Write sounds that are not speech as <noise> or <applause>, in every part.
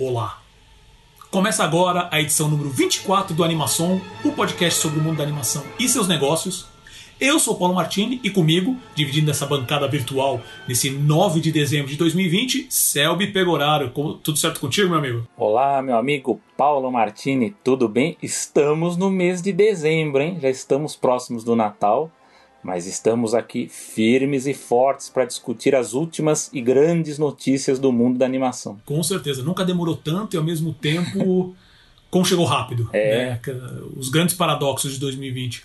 Olá! Começa agora a edição número 24 do Animação, o podcast sobre o mundo da animação e seus negócios. Eu sou Paulo Martini e comigo, dividindo essa bancada virtual nesse 9 de dezembro de 2020, Selby Pegoraro. Tudo certo contigo, meu amigo? Olá, meu amigo Paulo Martini, tudo bem? Estamos no mês de dezembro, hein? Já estamos próximos do Natal mas estamos aqui firmes e fortes para discutir as últimas e grandes notícias do mundo da animação. Com certeza, nunca demorou tanto e ao mesmo tempo <laughs> como chegou rápido. É. Né? Os grandes paradoxos de 2020.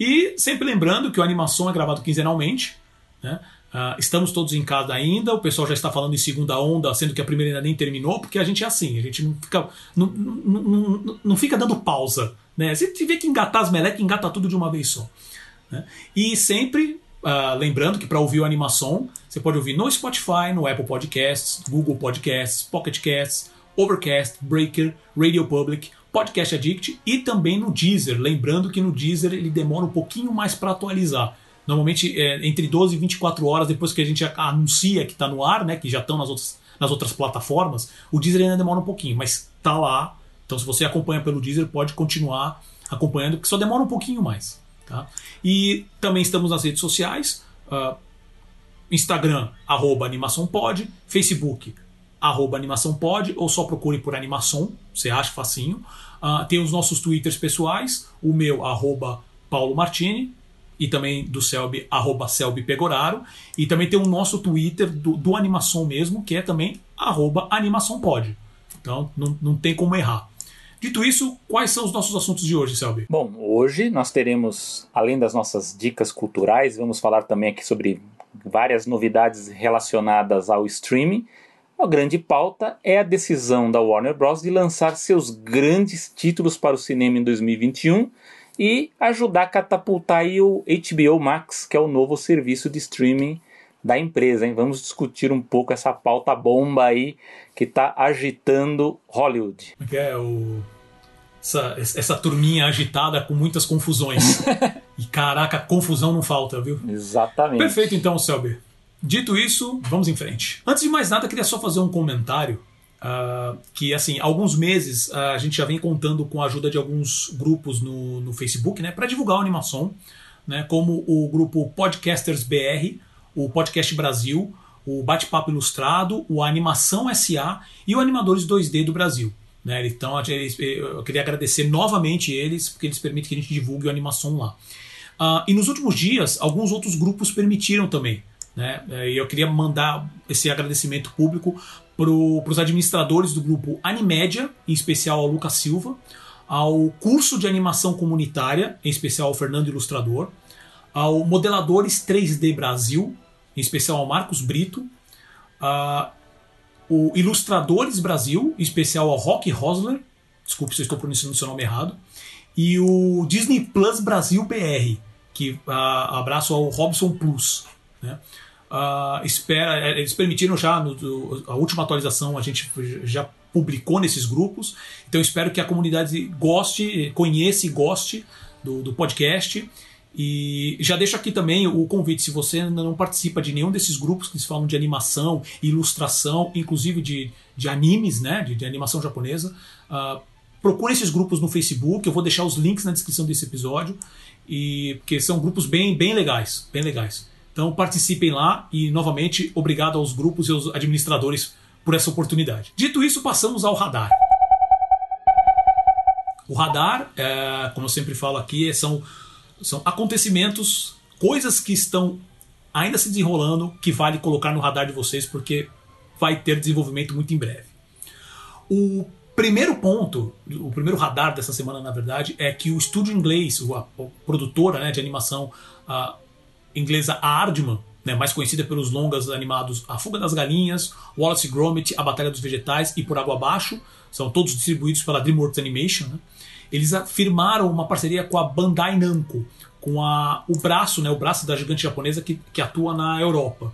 E sempre lembrando que o animação é gravado quinzenalmente, né? Uh, estamos todos em casa ainda, o pessoal já está falando em segunda onda, sendo que a primeira ainda nem terminou, porque a gente é assim, a gente não fica, não, não, não, não fica dando pausa. Né? Se tiver que engatar as melecas, engata tudo de uma vez só. Né? E sempre uh, lembrando que para ouvir o animação, você pode ouvir no Spotify, no Apple Podcasts, Google Podcasts, Pocket Casts, Overcast, Breaker, Radio Public, Podcast Addict e também no Deezer. Lembrando que no Deezer ele demora um pouquinho mais para atualizar. Normalmente é entre 12 e 24 horas depois que a gente anuncia que está no ar, né, que já estão nas outras, nas outras plataformas, o Deezer ainda demora um pouquinho, mas está lá. Então se você acompanha pelo Deezer, pode continuar acompanhando, que só demora um pouquinho mais. Tá? E também estamos nas redes sociais: uh, Instagram, arroba animaçãopod, Facebook, arroba animaçãopod, ou só procure por animação, você acha facinho. Uh, tem os nossos twitters pessoais, o meu, arroba Paulo Martini, e também do Selby, arroba Selby Pegoraro. E também tem o nosso Twitter do, do Animação mesmo, que é também arroba animaçãopod. Então não, não tem como errar. Dito isso, quais são os nossos assuntos de hoje, Selby? Bom, hoje nós teremos, além das nossas dicas culturais, vamos falar também aqui sobre várias novidades relacionadas ao streaming. A grande pauta é a decisão da Warner Bros. de lançar seus grandes títulos para o cinema em 2021 e ajudar a catapultar o HBO Max, que é o novo serviço de streaming da empresa. Hein? Vamos discutir um pouco essa pauta bomba aí que está agitando Hollywood. É o essa, essa turminha agitada com muitas confusões. <laughs> e caraca, confusão não falta, viu? Exatamente. Perfeito então, Selby. Dito isso, vamos em frente. Antes de mais nada, queria só fazer um comentário. Uh, que assim, há alguns meses uh, a gente já vem contando com a ajuda de alguns grupos no, no Facebook, né, para divulgar a animação, né, como o grupo Podcasters BR, o Podcast Brasil, o Bate-Papo Ilustrado, o Animação SA e o Animadores 2D do Brasil. Né? Então eu queria agradecer novamente eles, porque eles permitem que a gente divulgue a animação lá. Uh, e nos últimos dias, alguns outros grupos permitiram também. Né? E eu queria mandar esse agradecimento público para os administradores do grupo Animédia, em especial ao Lucas Silva, ao curso de animação comunitária, em especial ao Fernando Ilustrador, ao Modeladores 3D Brasil, em especial ao Marcos Brito, uh, o Ilustradores Brasil, em especial ao Rock Rosler, desculpe se eu estou pronunciando o seu nome errado, e o Disney Plus Brasil BR, que uh, abraço ao Robson Plus. Né? Uh, espera, é, eles permitiram já no, a última atualização a gente já publicou nesses grupos, então espero que a comunidade goste, conheça e goste do, do podcast e já deixo aqui também o convite, se você ainda não participa de nenhum desses grupos que se falam de animação, ilustração, inclusive de, de animes, né, de, de animação japonesa, uh, procure esses grupos no Facebook, eu vou deixar os links na descrição desse episódio, e porque são grupos bem, bem legais, bem legais. Então participem lá e novamente obrigado aos grupos e aos administradores por essa oportunidade. Dito isso, passamos ao radar. O radar, é, como eu sempre falo aqui, são são acontecimentos, coisas que estão ainda se desenrolando, que vale colocar no radar de vocês, porque vai ter desenvolvimento muito em breve. O primeiro ponto, o primeiro radar dessa semana, na verdade, é que o estúdio inglês, a, produtora né, de animação a inglesa Aardman, né, mais conhecida pelos longas animados A Fuga das Galinhas, Wallace Gromit, A Batalha dos Vegetais e Por Água Abaixo, são todos distribuídos pela DreamWorks Animation, né, eles firmaram uma parceria com a Bandai Namco, com a, o braço, né, o braço da gigante japonesa que, que atua na Europa.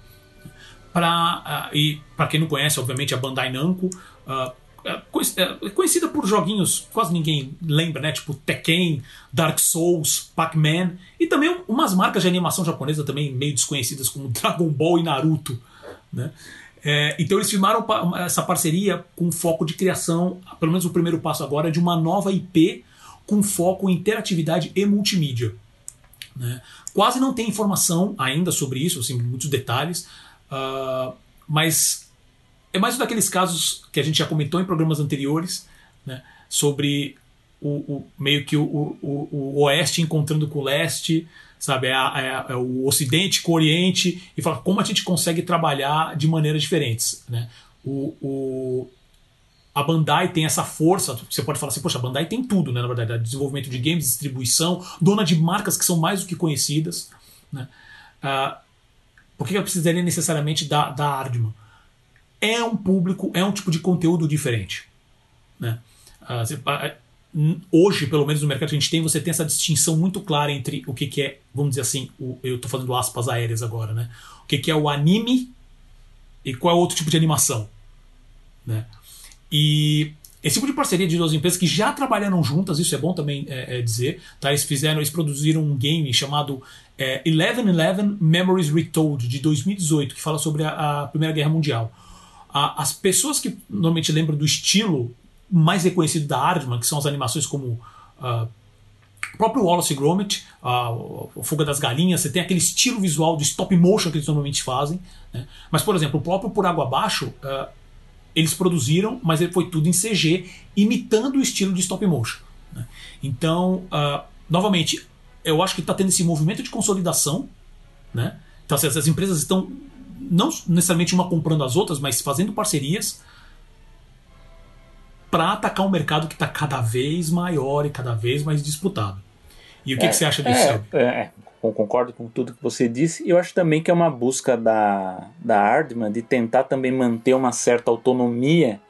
Pra, uh, e para quem não conhece, obviamente, a Bandai Namco uh, é conhecida por joguinhos quase ninguém lembra, né? Tipo Tekken, Dark Souls, Pac-Man e também umas marcas de animação japonesa também meio desconhecidas como <laughs> Dragon Ball e Naruto, né? É, então eles firmaram essa parceria com foco de criação, pelo menos o primeiro passo agora, de uma nova IP com foco em interatividade e multimídia. Né? Quase não tem informação ainda sobre isso, assim, muitos detalhes, uh, mas é mais um daqueles casos que a gente já comentou em programas anteriores, né, sobre o, o meio que o, o, o, Oeste encontrando com o Leste, sabe? É, é, é, o Ocidente com o Oriente, e fala como a gente consegue trabalhar de maneiras diferentes. Né? O, a Bandai tem essa força, você pode falar assim, poxa, a Bandai tem tudo, né? Na verdade, desenvolvimento de games, distribuição, dona de marcas que são mais do que conhecidas. Né? Uh, por que ela precisaria necessariamente da, da Ardman? É um público, é um tipo de conteúdo diferente. Né? Uh, hoje, pelo menos no mercado que a gente tem, você tem essa distinção muito clara entre o que, que é, vamos dizer assim, o, eu estou fazendo aspas aéreas agora, né? O que, que é o anime e qual é outro tipo de animação. Né? E esse tipo de parceria de duas empresas que já trabalharam juntas, isso é bom também é, é dizer, tá? Eles fizeram, eles produziram um game chamado é, 1111 Memories Retold de 2018 que fala sobre a, a Primeira Guerra Mundial. A, as pessoas que normalmente lembram do estilo mais reconhecido da Aardman, que são as animações como uh, o próprio Wallace Gromit, a Fuga das Galinhas, você tem aquele estilo visual de stop motion que eles normalmente fazem. Né? Mas, por exemplo, o próprio Por Água Abaixo, uh, eles produziram, mas foi tudo em CG, imitando o estilo de stop motion. Né? Então, uh, novamente, eu acho que está tendo esse movimento de consolidação. Né? Então, assim, as empresas estão não necessariamente uma comprando as outras, mas fazendo parcerias para atacar um mercado que está cada vez maior e cada vez mais disputado. E o que, é, que você acha disso? É, é, concordo com tudo que você disse. E eu acho também que é uma busca da, da Ardman de tentar também manter uma certa autonomia,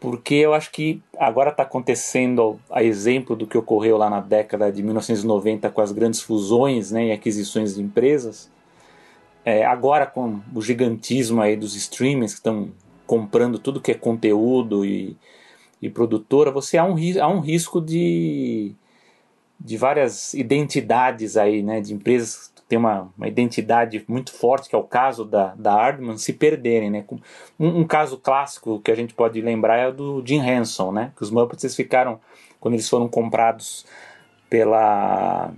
porque eu acho que agora está acontecendo, a exemplo do que ocorreu lá na década de 1990 com as grandes fusões né, e aquisições de empresas. É, agora com o gigantismo aí dos streamers que estão comprando tudo que é conteúdo e, e produtora, você há um, há um risco de de várias identidades aí, né, de empresas que têm uma, uma identidade muito forte, que é o caso da, da Ardman, se perderem, né. Um, um, caso clássico que a gente pode lembrar é o do Jim Henson, né, que os Muppets ficaram, quando eles foram comprados pela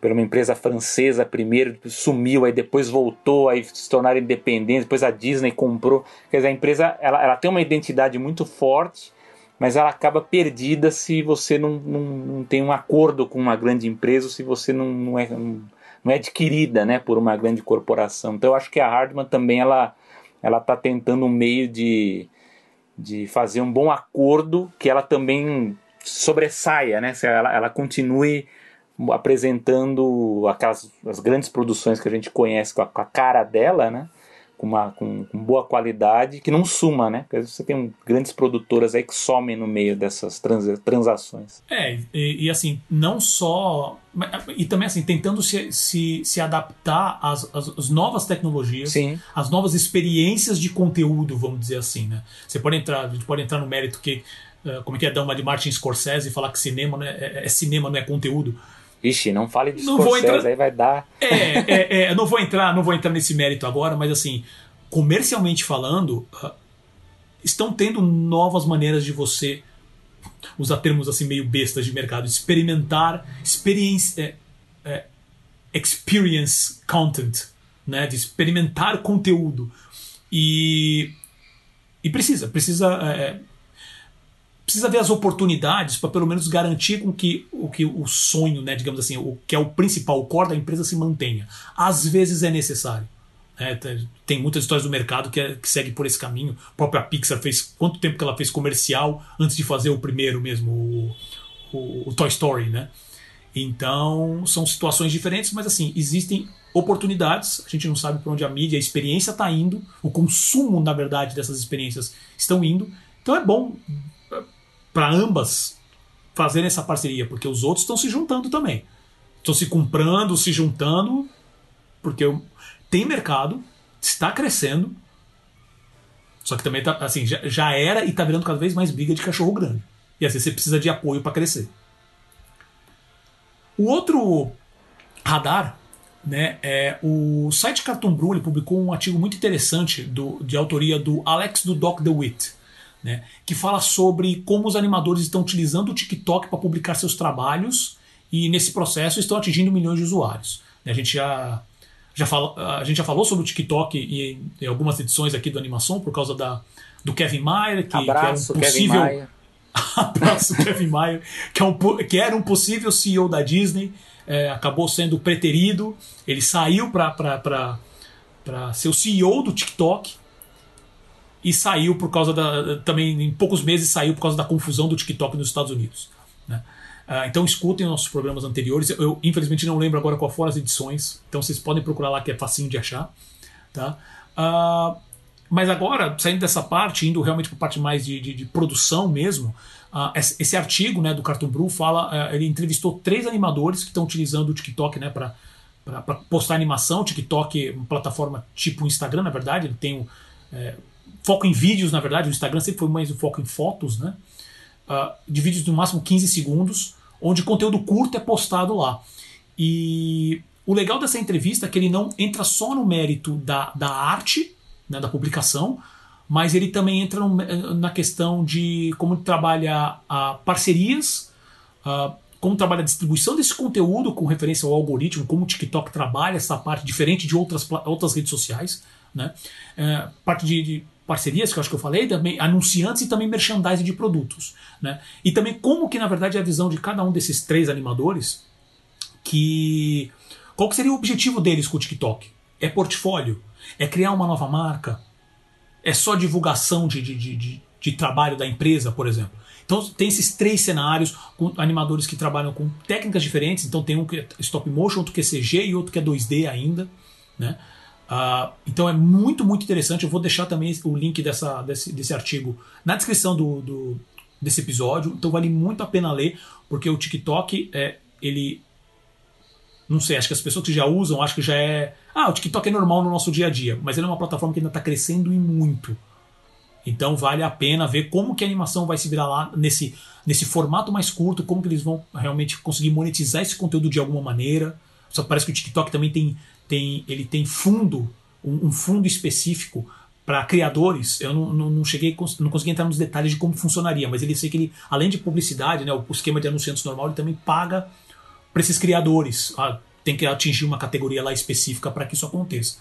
pela uma empresa francesa primeiro, sumiu, aí depois voltou, aí se tornaram independentes, depois a Disney comprou. Quer dizer, a empresa ela, ela tem uma identidade muito forte, mas ela acaba perdida se você não, não, não tem um acordo com uma grande empresa, se você não, não, é, não é adquirida né, por uma grande corporação. Então eu acho que a Hardman também ela ela está tentando um meio de, de fazer um bom acordo que ela também sobressaia, né? Ela, ela continue apresentando aquelas as grandes produções que a gente conhece com a, com a cara dela, né? Com, uma, com, com, boa qualidade, que não suma, né? Porque você tem grandes produtoras aí que somem no meio dessas trans, transações. É, e, e, assim, não só. E também assim, tentando se, se, se adaptar às, às, às novas tecnologias, Sim. às novas experiências de conteúdo, vamos dizer assim, né? Você pode entrar, a gente pode entrar no mérito que. Eh, como é que é dar uma de Martin Scorsese e falar que cinema é, é, é cinema, não é conteúdo. Ixi, não fale de não Scorsese, entrar... aí vai dar. É, é, é, não vou entrar, não vou entrar nesse mérito agora, mas assim, comercialmente falando, uh, estão tendo novas maneiras de você usar termos assim meio bestas de mercado, experimentar, experience, é, é, experience content, né, de experimentar conteúdo e e precisa, precisa é, precisa ver as oportunidades para pelo menos garantir com que o que o sonho, né, digamos assim, o que é o principal, o core da empresa se mantenha. Às vezes é necessário. Né? Tem muitas histórias do mercado que, é, que segue por esse caminho. A própria Pixar fez quanto tempo que ela fez comercial antes de fazer o primeiro mesmo, o, o, o Toy Story, né? Então são situações diferentes, mas assim existem oportunidades. A gente não sabe para onde a mídia, a experiência está indo, o consumo na verdade dessas experiências estão indo. Então é bom para ambas fazerem essa parceria, porque os outros estão se juntando também. Estão se comprando, se juntando, porque tem mercado, está crescendo. Só que também tá, assim, já, já era e está virando cada vez mais briga de cachorro grande. E assim você precisa de apoio para crescer. O outro radar, né, é, o site Cartoon Brew ele publicou um artigo muito interessante do, de autoria do Alex do Doc DeWitt, né, que fala sobre como os animadores estão utilizando o TikTok para publicar seus trabalhos e nesse processo estão atingindo milhões de usuários. A gente já, já, fala, a gente já falou sobre o TikTok em, em algumas edições aqui do Animação por causa da, do Kevin Mayer, que, Abraço, <laughs> que era um possível. Kevin Mayer. Abraço, Kevin Mayer, que, é um, que era um possível CEO da Disney é, acabou sendo preterido, ele saiu para ser o CEO do TikTok e saiu por causa da. Também em poucos meses saiu por causa da confusão do TikTok nos Estados Unidos. Né? Uh, então escutem nossos programas anteriores. Eu, eu, infelizmente não lembro agora qual foram as edições, então vocês podem procurar lá que é facinho de achar. Tá? Uh, mas agora, saindo dessa parte, indo realmente para a parte mais de, de, de produção mesmo, Uh, esse artigo né, do Cartoon Brew fala, uh, ele entrevistou três animadores que estão utilizando o TikTok né, para postar animação. O TikTok é uma plataforma tipo Instagram, na verdade, ele tem um, é, foco em vídeos, na verdade. O Instagram sempre foi mais o foco em fotos, né? Uh, de vídeos no máximo 15 segundos, onde conteúdo curto é postado lá. E o legal dessa entrevista é que ele não entra só no mérito da, da arte, né, da publicação, mas ele também entra no, na questão de como trabalha uh, parcerias, uh, como trabalha a distribuição desse conteúdo com referência ao algoritmo, como o TikTok trabalha essa parte diferente de outras, outras redes sociais, né? Uh, parte de, de, parcerias, que eu acho que eu falei, também anunciantes e também merchandising de produtos, né? E também como que na verdade é a visão de cada um desses três animadores, que qual que seria o objetivo deles com o TikTok? É portfólio? É criar uma nova marca? é só divulgação de, de, de, de, trabalho da empresa, por exemplo. Então tem esses três cenários com animadores que trabalham com técnicas diferentes. Então tem um que é stop motion, outro que é CG e outro que é 2D ainda. Né? Uh, então é muito, muito interessante. Eu vou deixar também o link dessa, desse, desse artigo na descrição do, do, desse episódio. Então vale muito a pena ler, porque o TikTok é, ele não sei, acho que as pessoas que já usam, acho que já é. Ah, o TikTok é normal no nosso dia a dia, mas ele é uma plataforma que ainda está crescendo e muito. Então vale a pena ver como que a animação vai se virar lá nesse, nesse formato mais curto, como que eles vão realmente conseguir monetizar esse conteúdo de alguma maneira. Só parece que o TikTok também tem, tem ele tem fundo, um, um fundo específico para criadores. Eu não, não, não, cheguei, não consegui entrar nos detalhes de como funcionaria, mas ele sei que ele, além de publicidade, né, o esquema de anunciantes normal, ele também paga para esses criadores. Ah, tem que atingir uma categoria lá específica para que isso aconteça.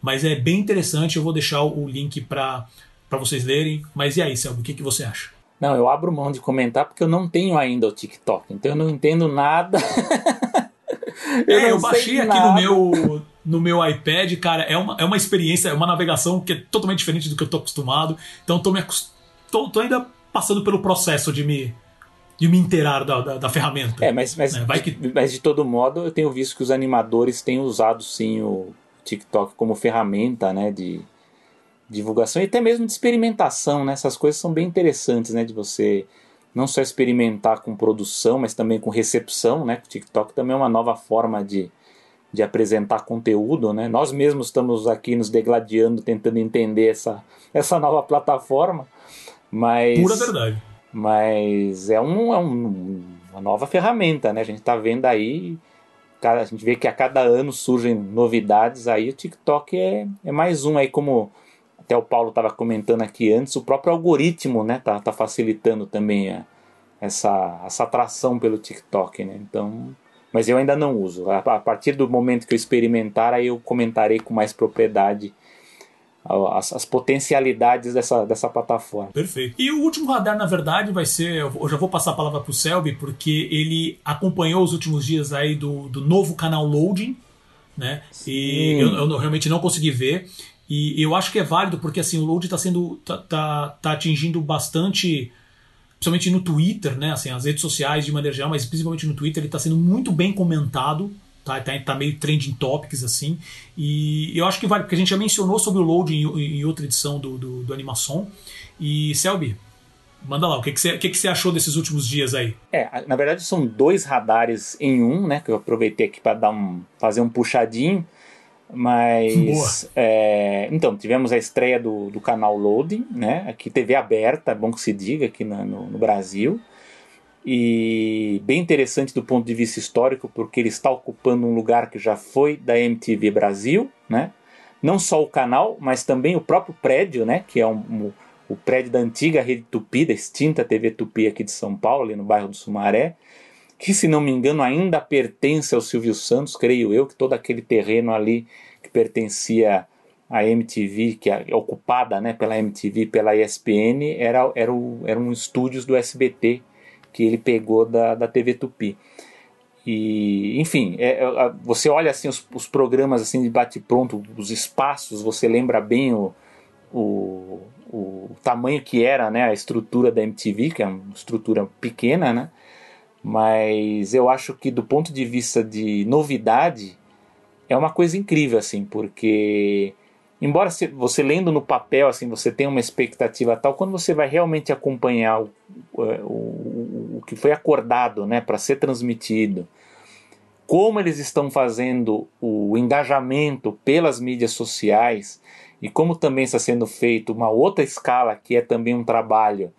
Mas é bem interessante, eu vou deixar o link para vocês lerem. Mas e aí, Selby, o que, que você acha? Não, eu abro mão de comentar porque eu não tenho ainda o TikTok, então eu não entendo nada. <laughs> eu, é, eu baixei aqui no meu, no meu iPad, cara, é uma, é uma experiência, é uma navegação que é totalmente diferente do que eu tô acostumado. Então tô, me, tô, tô ainda passando pelo processo de me, de me inteirar da, da, da ferramenta. É, mas, mas, é, vai que... mas de todo modo eu tenho visto que os animadores têm usado sim o TikTok como ferramenta né, de divulgação e até mesmo de experimentação. Né? Essas coisas são bem interessantes né, de você não só experimentar com produção, mas também com recepção. Né? O TikTok também é uma nova forma de, de apresentar conteúdo. Né? Nós mesmos estamos aqui nos degladiando, tentando entender essa, essa nova plataforma. Mas, Pura verdade. Mas é, um, é um, uma nova ferramenta, né? A gente está vendo aí, a gente vê que a cada ano surgem novidades aí, o TikTok é, é mais um aí, como até o Paulo estava comentando aqui antes, o próprio algoritmo, né, tá, tá facilitando também a, essa, essa atração pelo TikTok, né? Então, mas eu ainda não uso. A, a partir do momento que eu experimentar, aí eu comentarei com mais propriedade as, as, potencialidades dessa, dessa plataforma. Perfeito. E o último radar, na verdade, vai ser. Eu já vou passar a palavra para o Selby, porque ele acompanhou os últimos dias aí do, do novo canal Loading, né? Sim. E eu, eu, realmente não consegui ver. E eu acho que é válido, porque assim, o Loading está sendo. Tá, tá, tá atingindo bastante principalmente no Twitter, né? Assim, as redes sociais de maneira geral, mas principalmente no Twitter, ele está sendo muito bem comentado tá, tá, tá meio trending topics assim. E eu acho que vale, porque a gente já mencionou sobre o load em, em outra edição do, do, do Animação. E Selby, manda lá, o que, que, você, o que, que você achou desses últimos dias aí? É, na verdade são dois radares em um, né? Que eu aproveitei aqui para dar um, fazer um puxadinho. Mas. É, então, tivemos a estreia do, do canal Loading, né? Aqui TV aberta, é bom que se diga aqui no, no, no Brasil. e bem interessante do ponto de vista histórico, porque ele está ocupando um lugar que já foi da MTV Brasil, né? Não só o canal, mas também o próprio prédio, né? Que é um, um, o prédio da antiga Rede Tupi, da extinta TV Tupi aqui de São Paulo, ali no bairro do Sumaré, que se não me engano ainda pertence ao Silvio Santos, creio eu, que todo aquele terreno ali que pertencia à MTV, que é ocupada né, pela MTV, pela ESPN, era, era o, eram estúdios do SBT que ele pegou da, da TV Tupi. E, enfim, é, é, você olha assim os, os programas assim de bate-pronto, os espaços, você lembra bem o, o, o tamanho que era né, a estrutura da MTV, que é uma estrutura pequena, né? Mas eu acho que do ponto de vista de novidade, é uma coisa incrível, assim, porque embora você lendo no papel, assim, você tenha uma expectativa tal, quando você vai realmente acompanhar o, o, o que foi acordado, né, para ser transmitido, como eles estão fazendo o engajamento pelas mídias sociais e como também está sendo feito uma outra escala que é também um trabalho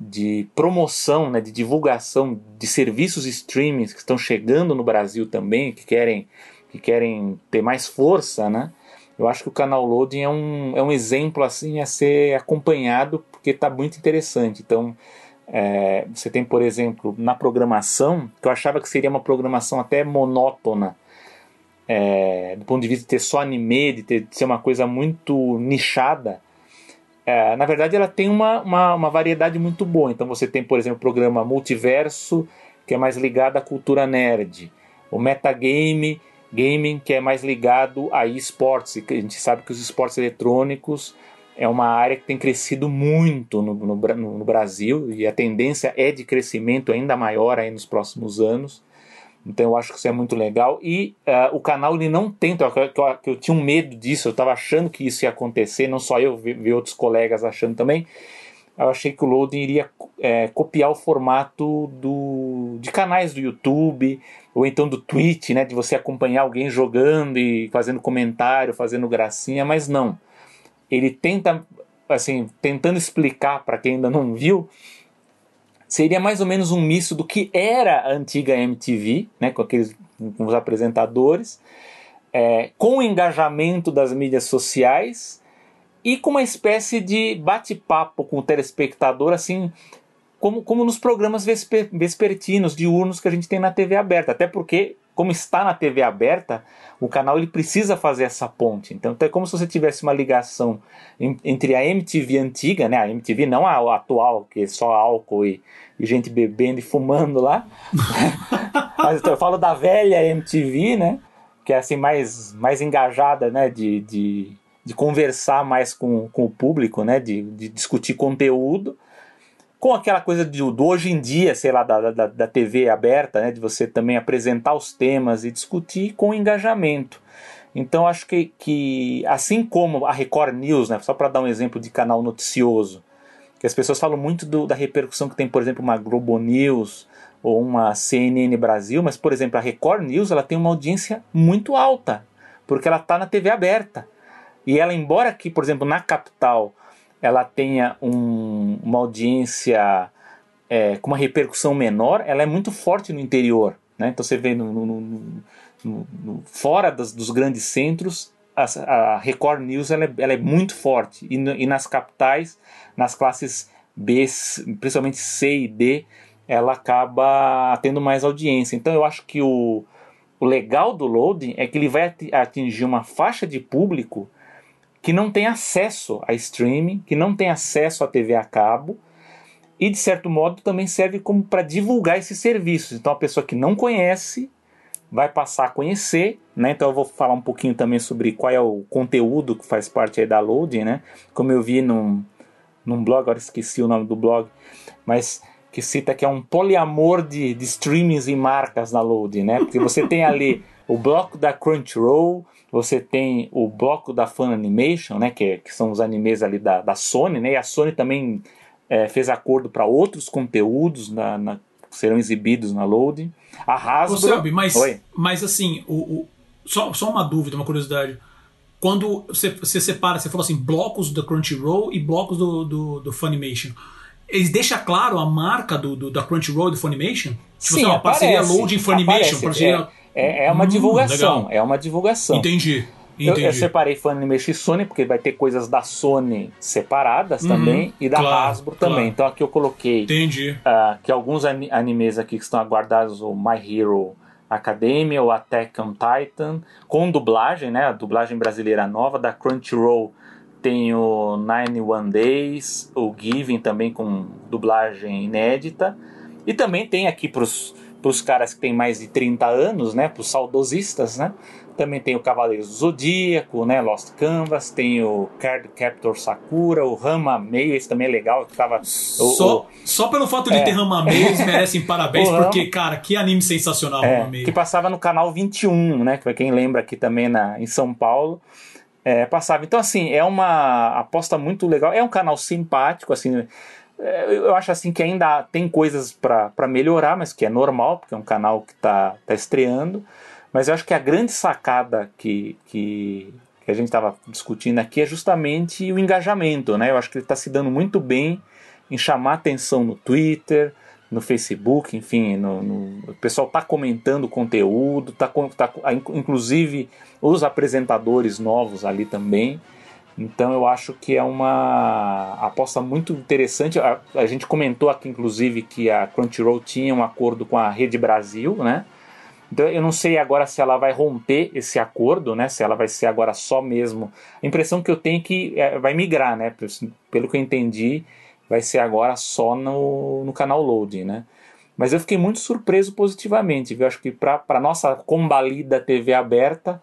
de promoção, né, de divulgação de serviços streaming que estão chegando no Brasil também, que querem que querem ter mais força, né? Eu acho que o canal Loading é um, é um exemplo assim a ser acompanhado porque está muito interessante. Então, é, você tem, por exemplo, na programação, que eu achava que seria uma programação até monótona, é, do ponto de vista de ter só anime, de, ter, de ser uma coisa muito nichada. É, na verdade, ela tem uma, uma, uma, variedade muito boa. Então, você tem, por exemplo, o programa Multiverso, que é mais ligado à cultura nerd, o Metagame, gaming que é mais ligado a esportes. A gente sabe que os esportes eletrônicos é uma área que tem crescido muito no, no, no, Brasil e a tendência é de crescimento ainda maior aí nos próximos anos. Então eu acho que isso é muito legal. E uh, o canal ele não tenta, eu, que eu tinha um medo disso, eu estava achando que isso ia acontecer, não só eu, vi, vi outros colegas achando também. Eu achei que o Loading iria é, copiar o formato do, de canais do YouTube, ou então do Twitch, né, de você acompanhar alguém jogando e fazendo comentário, fazendo gracinha, mas não. Ele tenta, assim, tentando explicar para quem ainda não viu, seria mais ou menos um misto do que era a antiga MTV, né, com aqueles com os apresentadores, é, com o engajamento das mídias sociais e com uma espécie de bate-papo com o telespectador, assim, como, como nos programas vesper, vespertinos, diurnos que a gente tem na TV aberta. Até porque, como está na TV aberta, o canal ele precisa fazer essa ponte. Então é como se você tivesse uma ligação entre a MTV antiga, né? a MTV não a atual, que é só álcool e, e gente bebendo e fumando lá. <laughs> Mas eu falo da velha MTV, né? Que é assim mais, mais engajada, né? De, de, de conversar mais com, com o público, né? De, de discutir conteúdo com aquela coisa do, do hoje em dia, sei lá, da, da, da, TV aberta, né, de você também apresentar os temas e discutir com engajamento. Então acho que, que assim como a Record News, né, só para dar um exemplo de canal noticioso, que as pessoas falam muito do, da repercussão que tem, por exemplo, uma Globo News ou uma CNN Brasil, mas por exemplo a Record News ela tem uma audiência muito alta, porque ela está na TV aberta. E ela, embora aqui, por exemplo, na capital, ela tenha um, uma audiência é, com uma repercussão menor, ela é muito forte no interior. Né? Então você vê no, no, no, fora das, dos grandes centros, a, a Record News ela é, ela é muito forte. E, e, nas capitais, nas classes B, principalmente C e D, ela acaba tendo mais audiência. Então eu acho que o, o legal do loading é que ele vai atingir uma faixa de público que não tem acesso a streaming, que não tem acesso a TV a cabo, e de certo modo também serve como para divulgar esses serviços. Então a pessoa que não conhece vai passar a conhecer, né? Então eu vou falar um pouquinho também sobre qual é o conteúdo que faz parte aí da Loading, né? Como eu vi num, num blog, agora esqueci o nome do blog, mas que cita que é um poliamor de, de streamings e marcas na Loading, né? Porque você tem ali o bloco da Crunchyroll, você tem o bloco da Fan Animation, né, que, que são os animes ali da, da Sony, né, e a Sony também é, fez acordo para outros conteúdos na, na, que serão exibidos na Loading. A Hasbro... Ô, Selby, mas, mas assim, o, o, só, só uma dúvida, uma curiosidade. Quando você, você separa, você falou assim, blocos da Crunchyroll e blocos do, do, do Funimation. eles deixam claro a marca do, do da Crunchyroll e do Funimation? Tipo, Sim, uma parceria Loading Funimation, aparece, parceria... É, é, uma hum, divulgação, legal. é uma divulgação. Entendi. Eu, eu, separei Funimation e Sony, porque vai ter coisas da Sony separadas uhum, também, e da claro, Hasbro também. Claro. Então aqui eu coloquei Entendi. Uh, que alguns animes aqui que estão aguardados, o My Hero Academia, o Attack on Titan, com dublagem, né? A dublagem brasileira nova, da Crunchyroll tem o Nine One Days, o Giving também com dublagem inédita. E também tem aqui para os caras que têm mais de 30 anos, né? Para os saudosistas, né? Também tem o Cavaleiros do Zodíaco, né? Lost Canvas, tem o Card Captor Sakura, o Rama Meio, esse também é legal, que tava. Só, o, só pelo fato de é. ter Rama Meio, eles merecem parabéns, <laughs> porque, cara, que anime sensacional, é, Rama Meio. Que passava no canal 21, né? Que quem lembra aqui também na, em São Paulo. É, passava. Então, assim, é uma aposta muito legal. É um canal simpático, assim. É, eu acho assim que ainda tem coisas para melhorar, mas que é normal, porque é um canal que está tá estreando. Mas eu acho que a grande sacada que, que, que a gente estava discutindo aqui é justamente o engajamento. Né? Eu acho que ele está se dando muito bem em chamar atenção no Twitter, no Facebook, enfim, no, no o pessoal está comentando o conteúdo, tá, tá, inclusive os apresentadores novos ali também. Então eu acho que é uma aposta muito interessante. A, a, gente comentou aqui, inclusive, que a Crunchyroll tinha um acordo com a Rede Brasil, né? Então eu não sei agora se ela vai romper esse acordo, né? Se ela vai ser agora só mesmo. A impressão que eu tenho é que é, vai migrar, né? Pelo que eu entendi, vai ser agora só no, no canal Loading, né? Mas eu fiquei muito surpreso positivamente. Eu acho que para a nossa combalida TV aberta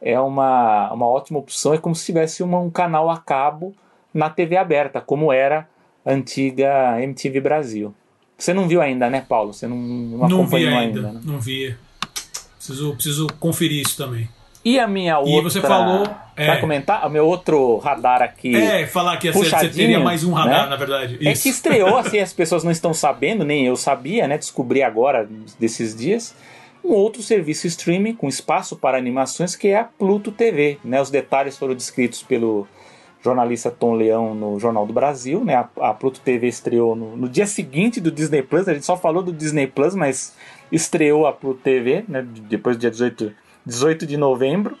é uma, uma ótima opção. É como se tivesse uma, um canal a cabo na TV aberta, como era a antiga MTV Brasil. Você não viu ainda, né, Paulo? Você não, não, não acompanhou ainda. ainda né? Não vi. Preciso, preciso conferir isso também. E a minha outra. E você falou. Vai é, comentar? O meu outro radar aqui. É, falar que você teria mais um radar, né? na verdade. Isso. É que estreou, assim, <laughs> as pessoas não estão sabendo, nem eu sabia, né? Descobri agora, desses dias, um outro serviço streaming com espaço para animações que é a Pluto TV. Né? Os detalhes foram descritos pelo jornalista Tom Leão no Jornal do Brasil. Né? A, a Pluto TV estreou no, no dia seguinte do Disney Plus. A gente só falou do Disney Plus, mas estreou a Pluto TV, né, depois do dia 18, 18 de novembro.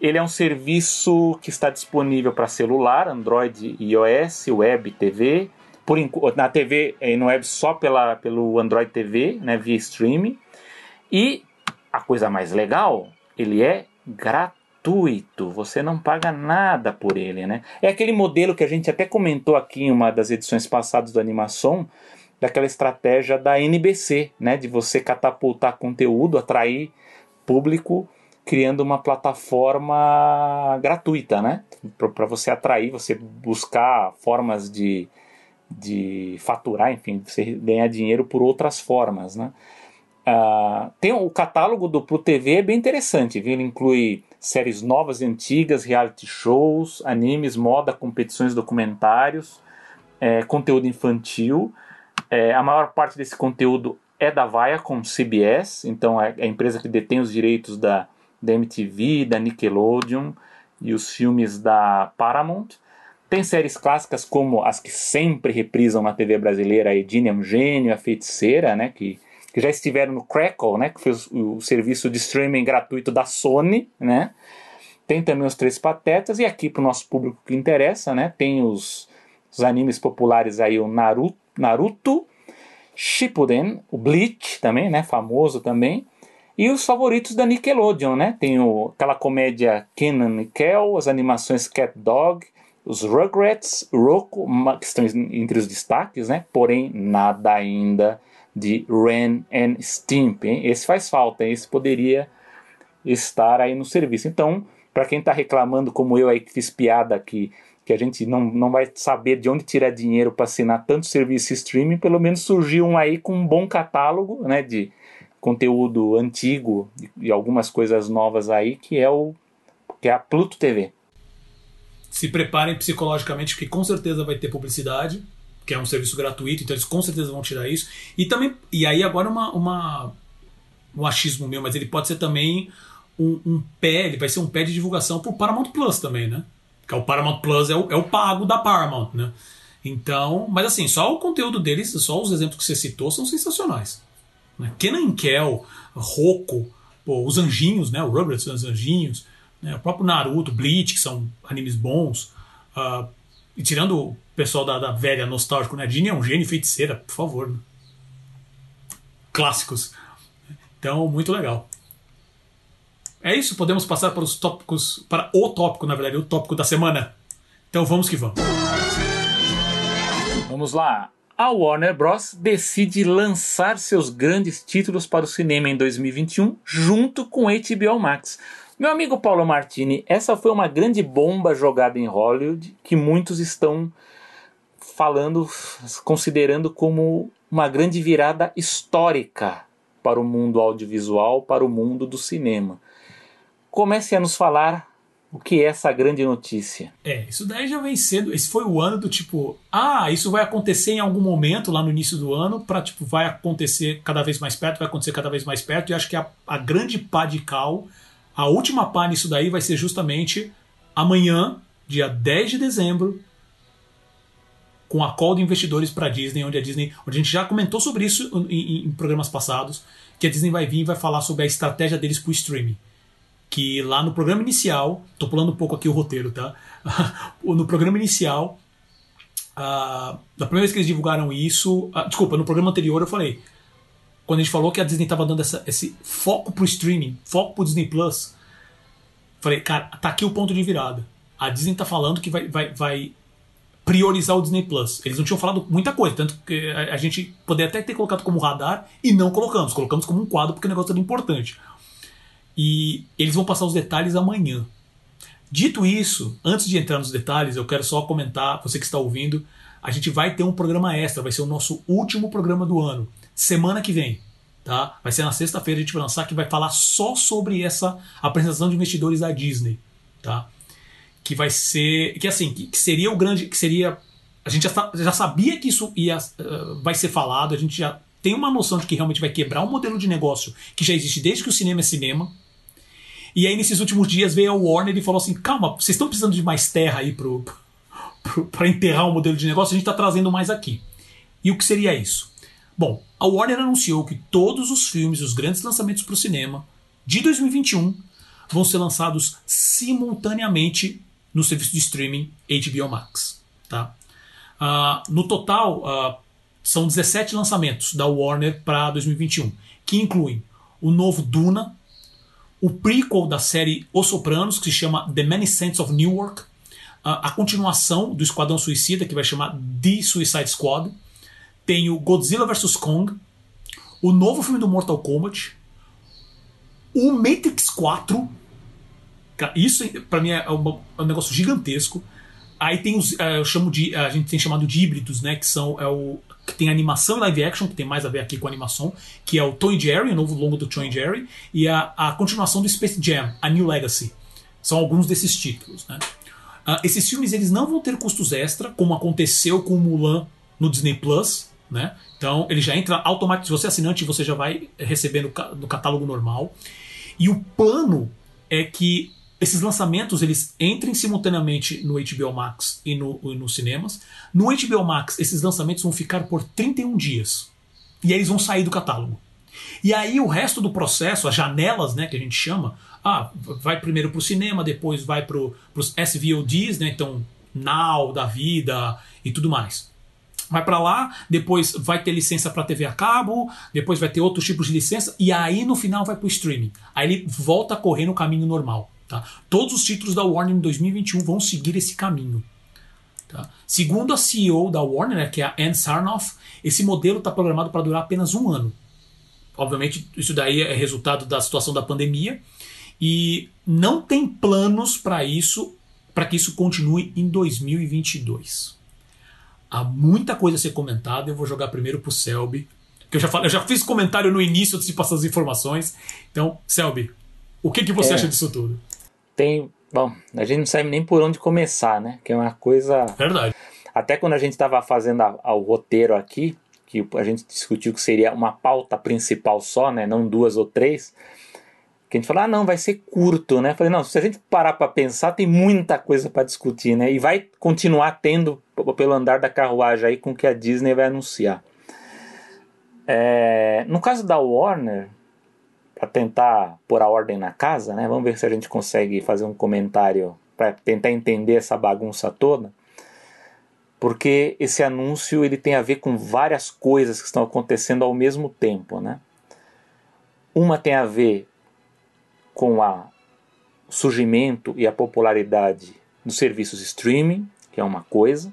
Ele é um serviço que está disponível para celular, Android e iOS, web TV, por, na TV e no web só pela, pelo Android TV, né, via streaming. E a coisa mais legal, ele é gratuito, você não paga nada por ele, né? É aquele modelo que a gente até comentou aqui em uma das edições passadas do Animação, daquela estratégia da NBC, né, de você catapultar conteúdo, atrair público, criando uma plataforma gratuita, né, para você atrair, você buscar formas de, de faturar, enfim, você ganhar dinheiro por outras formas, né. Uh, tem o catálogo do Pro TV é bem interessante, viu? ele inclui séries novas e antigas, reality shows, animes, moda, competições, documentários, é, conteúdo infantil é, a maior parte desse conteúdo é da Viacom CBS, então é a empresa que detém os direitos da, da MTV, da Nickelodeon e os filmes da Paramount. Tem séries clássicas como as que sempre reprisam na TV brasileira, a Edine é um Gênio, A Feiticeira, né, que, que já estiveram no Crackle, né, que foi o, o serviço de streaming gratuito da Sony, né. Tem também os Três Patetas, e aqui para o nosso público que interessa, né, tem os, os animes populares aí, o Naruto, Naruto, Shippuden, o Bleach também, né, famoso também, e os favoritos da Nickelodeon, né? Tem o, aquela comédia Kenan e Kel, as animações Cat Dog, os Rugrats, Roku, que estão entre os destaques, né? Porém, nada ainda de Ren and Stimp, hein? Esse faz falta, hein? esse poderia estar aí no serviço. Então, para quem está reclamando, como eu aí que fiz piada aqui, que a gente não, não vai saber de onde tirar dinheiro para assinar tanto serviço streaming, pelo menos surgiu um aí com um bom catálogo né, de conteúdo antigo e algumas coisas novas aí, que é o que é a Pluto TV. Se preparem psicologicamente, porque com certeza vai ter publicidade, que é um serviço gratuito, então eles com certeza vão tirar isso. E também, e aí agora uma, uma um achismo meu, mas ele pode ser também um, um pé, ele vai ser um pé de divulgação para o Paramount Plus também, né? que é o Paramount Plus, é o, é o pago da Paramount, né? Então, mas assim, só o conteúdo deles, só os exemplos que você citou são sensacionais. Né? Kenan Kel, Roku, pô, os anjinhos, né? O Rugrats, os anjinhos, né? o próprio Naruto, Bleach, que são animes bons. Uh, e tirando pessoal da, da velha nostálgico, né? Disney é um gênio feiticeira, por favor. Né? Clássicos. Então, muito legal. É isso, podemos passar para os tópicos, para o tópico, na verdade, o tópico da semana. Então vamos que vamos. Vamos lá. A Warner Bros. decide lançar seus grandes títulos para o cinema em 2021 junto com HBO Max. Meu amigo Paulo Martini, essa foi uma grande bomba jogada em Hollywood que muitos estão falando, considerando como uma grande virada histórica para o mundo audiovisual, para o mundo do cinema. Comece a nos falar o que é essa grande notícia. É, isso daí já vem sendo. Esse foi o ano do tipo, ah, isso vai acontecer em algum momento lá no início do ano, para tipo, vai acontecer cada vez mais perto, vai acontecer cada vez mais perto, e acho que a, a grande pá de cal, a última pá nisso daí vai ser justamente amanhã, dia 10 de dezembro, com a call de investidores para a Disney, onde a Disney, onde a gente já comentou sobre isso em, em, programas passados, que a Disney vai vir e vai falar sobre a estratégia deles para o streaming. Que lá no programa inicial, tô pulando um pouco aqui o roteiro, tá? <laughs> no programa inicial, uh, da primeira vez que eles divulgaram isso, uh, desculpa, no programa anterior eu falei, quando a gente falou que a Disney estava dando essa, esse foco pro streaming, foco pro Disney Plus, falei, cara, tá aqui o ponto de virada. A Disney tá falando que vai, vai, vai priorizar o Disney Plus. Eles não tinham falado muita coisa, tanto que a, gente poderia até ter colocado como radar e não colocamos. Colocamos como um quadro porque o negócio era importante. E eles vão passar os detalhes amanhã. Dito isso, antes de entrar nos detalhes, eu quero só comentar, você que está ouvindo, a gente vai ter um programa extra, vai ser o nosso último programa do ano, semana que vem. Tá? Vai ser na sexta-feira a gente vai lançar que vai falar só sobre essa apresentação de investidores da Disney, tá? Que vai ser que assim que, que seria o grande que seria a gente já, já sabia que isso ia uh, vai ser falado a gente já tem uma noção de que realmente vai quebrar um modelo de negócio que já existe desde que o cinema é cinema. E aí nesses últimos dias veio a Warner e falou assim calma vocês estão precisando de mais terra aí pro, para enterrar o um modelo de negócio a gente está trazendo mais aqui. E o que seria isso? Bom a Warner anunciou que todos os filmes os grandes lançamentos para o cinema de 2021 vão ser lançados simultaneamente no serviço de streaming HBO Max. Tá? Uh, no total, uh, são 17 lançamentos da Warner para 2021, que incluem o novo Duna, o prequel da série Os Sopranos, que se chama The Many Saints of Newark, uh, a continuação do Esquadrão Suicida, que vai chamar The Suicide Squad, tem o Godzilla vs. Kong, o novo filme do Mortal Kombat, o Matrix 4, isso para mim é, é um, é um, negócio gigantesco. Aí tem os, é, eu chamo de, a gente tem chamado de híbridos, né? Que são é o que tem animação e live action, que tem mais a ver aqui com animação, que é o Tom Jerry, o novo longo do Tom Jerry, e a, a continuação do Space Jam, a New Legacy. São alguns desses títulos, né? Uh, esses filmes eles não vão ter custos extra, como aconteceu com o Mulan no Disney Plus, né? Então ele já entra automaticamente. Se você é assinante, você já vai receber no, no catálogo normal. E o plano é que esses lançamentos eles entrem simultaneamente no HBO Max e no, nos cinemas. No HBO Max, esses lançamentos vão ficar por 31 dias. E eles vão sair do catálogo. E aí o resto do processo, as janelas, né, que a gente chama, ah, vai primeiro para o cinema, depois vai para os SVODs, né, então Now da vida e tudo mais. Vai para lá, depois vai ter licença para TV a cabo, depois vai ter outros tipos de licença e aí no final vai para o streaming. Aí ele volta a correr no caminho normal. Tá? Todos os títulos da Warner em 2021 vão seguir esse caminho. Tá? Segundo a CEO da Warner, né, que é a Ann Sarnoff, esse modelo está programado para durar apenas um ano. Obviamente, isso daí é resultado da situação da pandemia e não tem planos para isso, para que isso continue em 2022. Há muita coisa a ser comentada. Eu vou jogar primeiro para o Selby, que eu já, falei, eu já fiz comentário no início antes de passar as informações. Então, Selby, o que, que você é. acha disso tudo? Tem. Bom, a gente não sabe nem por onde começar, né? Que é uma coisa. Verdade. Até quando a gente estava fazendo a, a, o roteiro aqui, que a gente discutiu que seria uma pauta principal só, né? Não duas ou três. que a gente fala, ah, não, vai ser curto, né? falei, não, se a gente parar para pensar, tem muita coisa para discutir, né? E vai continuar tendo pelo andar da carruagem aí com o que a Disney vai anunciar. É, no caso da Warner, para tentar pôr a ordem na casa, né? Vamos ver se a gente consegue fazer um comentário para tentar entender essa bagunça toda. Porque esse anúncio ele tem a ver com várias coisas que estão acontecendo ao mesmo tempo, né? Uma tem a ver com a, o surgimento e a popularidade dos serviços streaming, que é uma coisa.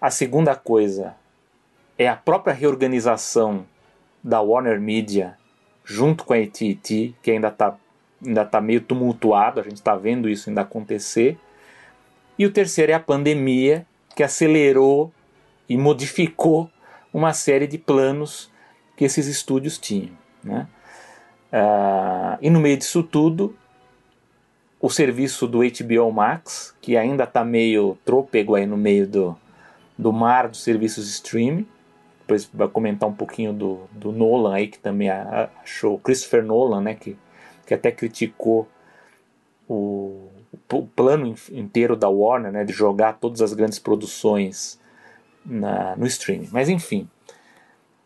A segunda coisa é a própria reorganização da Warner Media junto com a AT&T, que ainda está ainda tá meio tumultuado, a gente está vendo isso ainda acontecer. E o terceiro é a pandemia, que acelerou e modificou uma série de planos que esses estúdios tinham. Né? Uh, e no meio disso tudo, o serviço do HBO Max, que ainda está meio trôpego aí no meio do, do mar dos serviços streaming. Depois vai comentar um pouquinho do, do Nolan aí, que também achou, Christopher Nolan, né, que, que até criticou o, o plano inteiro da Warner, né, de jogar todas as grandes produções na, no streaming. Mas enfim,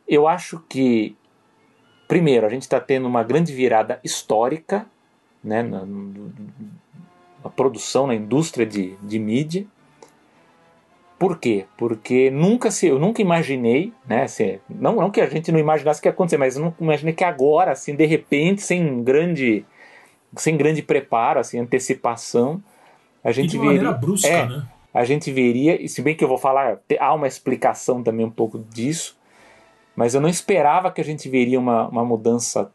eu acho que Primeiro, a gente está tendo uma grande virada histórica né, na, na produção, na indústria de, de mídia. Por quê? Porque nunca se, eu nunca imaginei, né, assim, não, não que a gente não imaginasse que ia acontecer, mas eu não imaginei que agora, assim, de repente, sem grande, sem grande preparo, assim, antecipação, a gente e de veria, brusca, é, né? A gente veria, e se bem que eu vou falar, há uma explicação também um pouco disso, mas eu não esperava que a gente veria uma, uma mudança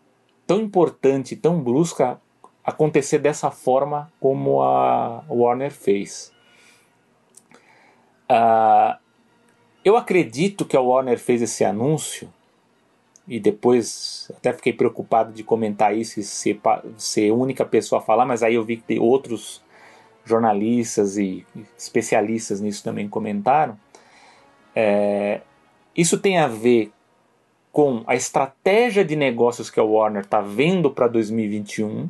tão importante, tão brusca acontecer dessa forma como a Warner fez. Uh, eu acredito que a Warner fez esse anúncio e depois até fiquei preocupado de comentar isso e ser, ser a única pessoa a falar, mas aí eu vi que outros jornalistas e especialistas nisso também comentaram. É, isso tem a ver com a estratégia de negócios que a Warner está vendo para 2021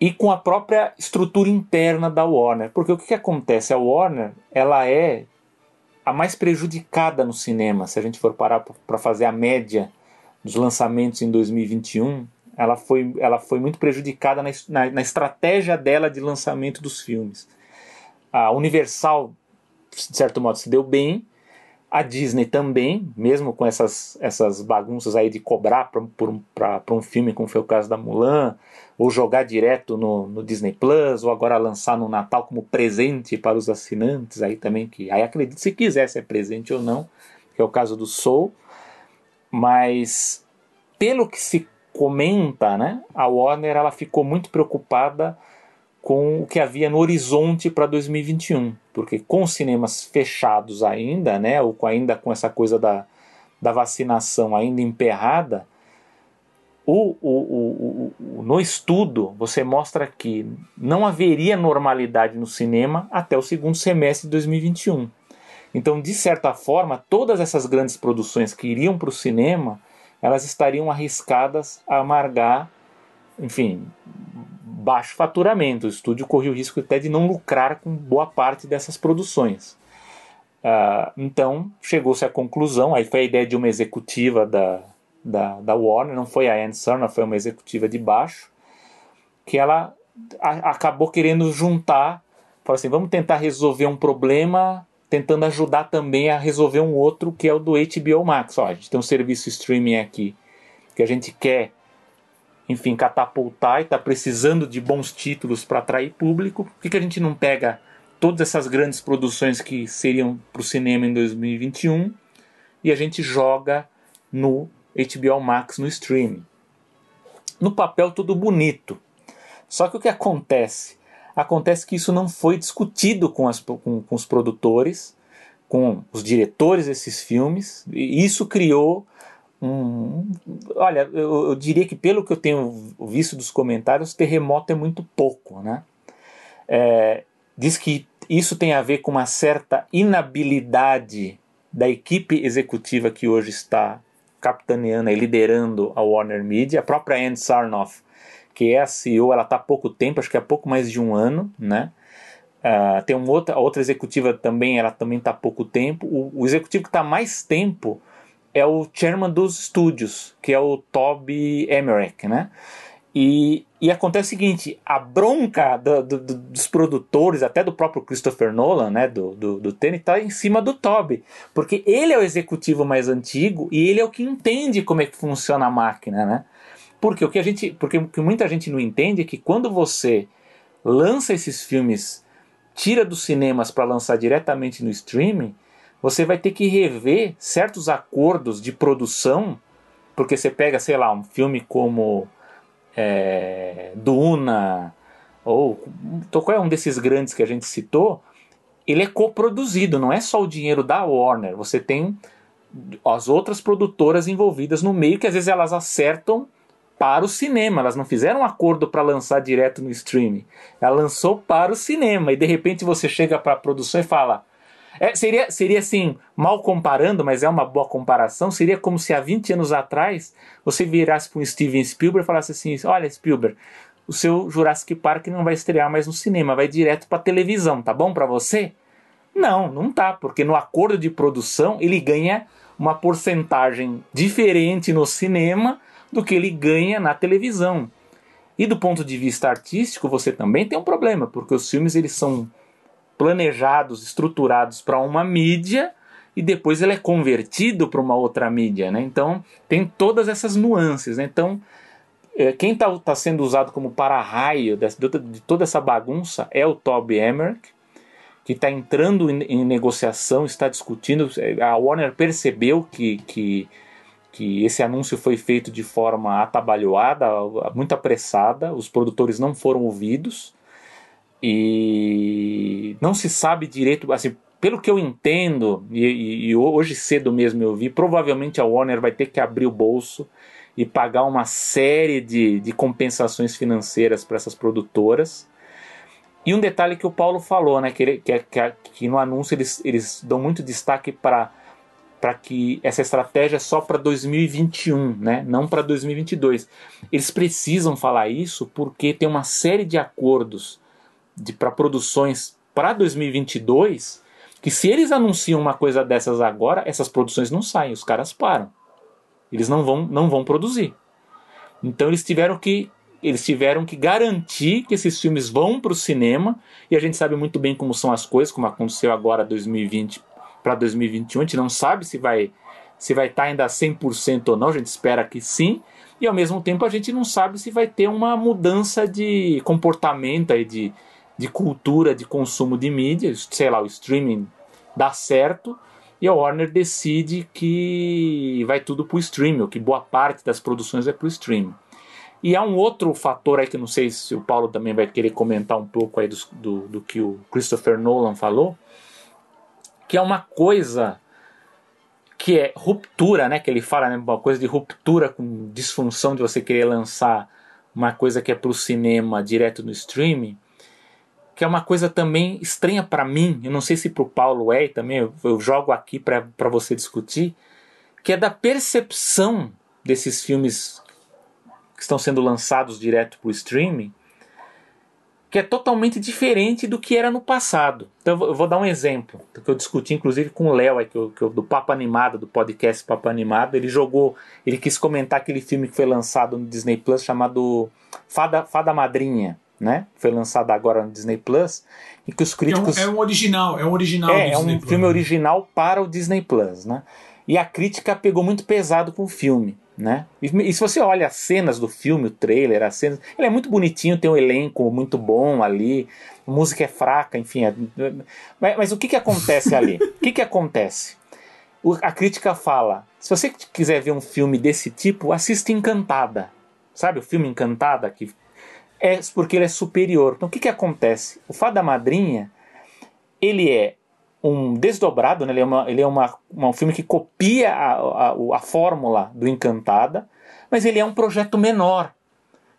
e com a própria estrutura interna da Warner. Porque o que, que acontece? A Warner ela é a mais prejudicada no cinema. Se a gente for parar para fazer a média dos lançamentos em 2021, ela foi, ela foi muito prejudicada na, na, na estratégia dela de lançamento dos filmes. A Universal, de certo modo, se deu bem, a Disney também, mesmo com essas, essas bagunças aí de cobrar para um filme, como foi o caso da Mulan, ou jogar direto no, no, Disney Plus, ou agora lançar no Natal como presente para os assinantes, aí também que. Aí acredito se quiser se é presente ou não, que é o caso do Soul. Mas pelo que se comenta, né, a Warner ela ficou muito preocupada com o que havia no horizonte para 2021, porque com os cinemas fechados ainda, né, ou ainda com essa coisa da, da vacinação ainda emperrada, o, o, o, no estudo você mostra que não haveria normalidade no cinema até o segundo semestre de 2021. Então, de certa forma, todas essas grandes produções que iriam para o cinema, elas estariam arriscadas a amargar, enfim, baixo faturamento. O estúdio corria o risco até de não lucrar com boa parte dessas produções. Uh, então chegou-se à conclusão, aí foi a ideia de uma executiva da, da, da Warner, não foi a Ann Serna, foi uma executiva de baixo, que ela a, acabou querendo juntar, falou assim, vamos tentar resolver um problema, tentando ajudar também a resolver um outro, que é o do HBO Max. Ó, a gente tem um serviço streaming aqui que a gente quer enfim, catapultar e está precisando de bons títulos para atrair público, por que, que a gente não pega todas essas grandes produções que seriam para o cinema em 2021 e a gente joga no HBO Max no streaming? No papel, tudo bonito. Só que o que acontece? Acontece que isso não foi discutido com, as, com, com os produtores, com os diretores desses filmes, e isso criou um, olha, eu, eu, diria que pelo que eu tenho visto dos comentários, terremoto é muito pouco, né? É, diz que isso tem a ver com uma certa inabilidade da equipe executiva que hoje está capitaneando e liderando a Warner Media, a própria Ann Sarnoff, que é a CEO, ela está há pouco tempo, acho que há pouco mais de um ano, né? Uh, tem uma outra, outra executiva também, ela também está há pouco tempo. O, o executivo que está mais tempo é o chairman dos estúdios, que é o Toby Emmerich, né? E, e acontece o seguinte, a bronca do, do, dos produtores, até do próprio Christopher Nolan, né, do, do, do está em cima do Toby, porque ele é o executivo mais antigo e ele é o que entende como é que funciona a máquina, né? Porque o que a gente, porque o que muita gente não entende é que quando você lança esses filmes, tira dos cinemas para lançar diretamente no streaming, você vai ter que rever certos acordos de produção, porque você pega, sei lá, um filme como é, Duna, ou qual é um desses grandes que a gente citou, ele é coproduzido, não é só o dinheiro da Warner, você tem as outras produtoras envolvidas no meio que às vezes elas acertam para o cinema, elas não fizeram um acordo para lançar direto no streaming. Ela lançou para o cinema e de repente você chega para a produção e fala: é, seria, seria assim, mal comparando, mas é uma boa comparação. Seria como se há 20 anos atrás você virasse para um Steven Spielberg e falasse assim: Olha, Spielberg, o seu Jurassic Park não vai estrear mais no cinema, vai direto para televisão, tá bom para você? Não, não tá, porque no acordo de produção ele ganha uma porcentagem diferente no cinema do que ele ganha na televisão. E do ponto de vista artístico, você também tem um problema, porque os filmes eles são planejados, estruturados para uma mídia e depois ele é convertido para uma outra mídia, né? Então tem todas essas nuances, né? Então é, quem está tá sendo usado como para-raio de, toda essa bagunça é o Toby Emmerich, que está entrando em, em, negociação, está discutindo. A Warner percebeu que, que, que esse anúncio foi feito de forma atabalhoada, muito apressada, os produtores não foram ouvidos. E não se sabe direito, assim, pelo que eu entendo, e, e, hoje cedo mesmo eu vi, provavelmente a Warner vai ter que abrir o bolso e pagar uma série de, de compensações financeiras para essas produtoras. E um detalhe que o Paulo falou, né, que, que, que, que no anúncio eles, eles dão muito destaque para para que essa estratégia é só para 2021, né? não para 2022. Eles precisam falar isso porque tem uma série de acordos para produções para 2022 que se eles anunciam uma coisa dessas agora, essas produções não saem, os caras param. Eles não vão, não vão produzir. Então eles tiveram que eles tiveram que garantir que esses filmes vão para o cinema e a gente sabe muito bem como são as coisas, como aconteceu agora 2020 para 2021, a gente não sabe se vai se vai estar tá ainda 100% ou não, a gente espera que sim, e ao mesmo tempo a gente não sabe se vai ter uma mudança de comportamento aí de de cultura de consumo de mídia, sei lá, o streaming dá certo e a Warner decide que vai tudo para o streaming, ou que boa parte das produções é para o streaming. E há um outro fator aí que não sei se o Paulo também vai querer comentar um pouco aí do, do, do que o Christopher Nolan falou, que é uma coisa que é ruptura, né? Que ele fala, né? Uma coisa de ruptura com disfunção de você querer lançar uma coisa que é para o cinema direto no streaming que é uma coisa também estranha para mim, eu não sei se para o Paulo é, e também eu, eu jogo aqui para você discutir, que é da percepção desses filmes que estão sendo lançados direto para o streaming, que é totalmente diferente do que era no passado. Então eu vou dar um exemplo, que eu discuti inclusive com o Léo, do Papo Animado, do podcast Papo Animado. Ele jogou, ele quis comentar aquele filme que foi lançado no Disney Plus chamado Fada, Fada Madrinha né? Foi lançado agora no Disney Plus, e que os críticos é um, é um original, é um original. É, é um Plus, filme né? original para o Disney Plus, né? E a crítica pegou muito pesado com o filme, né? E, e, se você olha as cenas do filme, o trailer, as cenas, ele é muito bonitinho, tem um elenco muito bom ali, a música é fraca, enfim. É, mas, mas, o que que acontece ali? <laughs> o que que acontece? O, a crítica fala: se você quiser ver um filme desse tipo, assista Encantada. Sabe o filme Encantada que é porque ele é superior. Então o que, que acontece? O Fada Madrinha, ele é um desdobrado, né? ele é, uma, ele é uma, um filme que copia a, a, a fórmula do Encantada, mas ele é um projeto menor.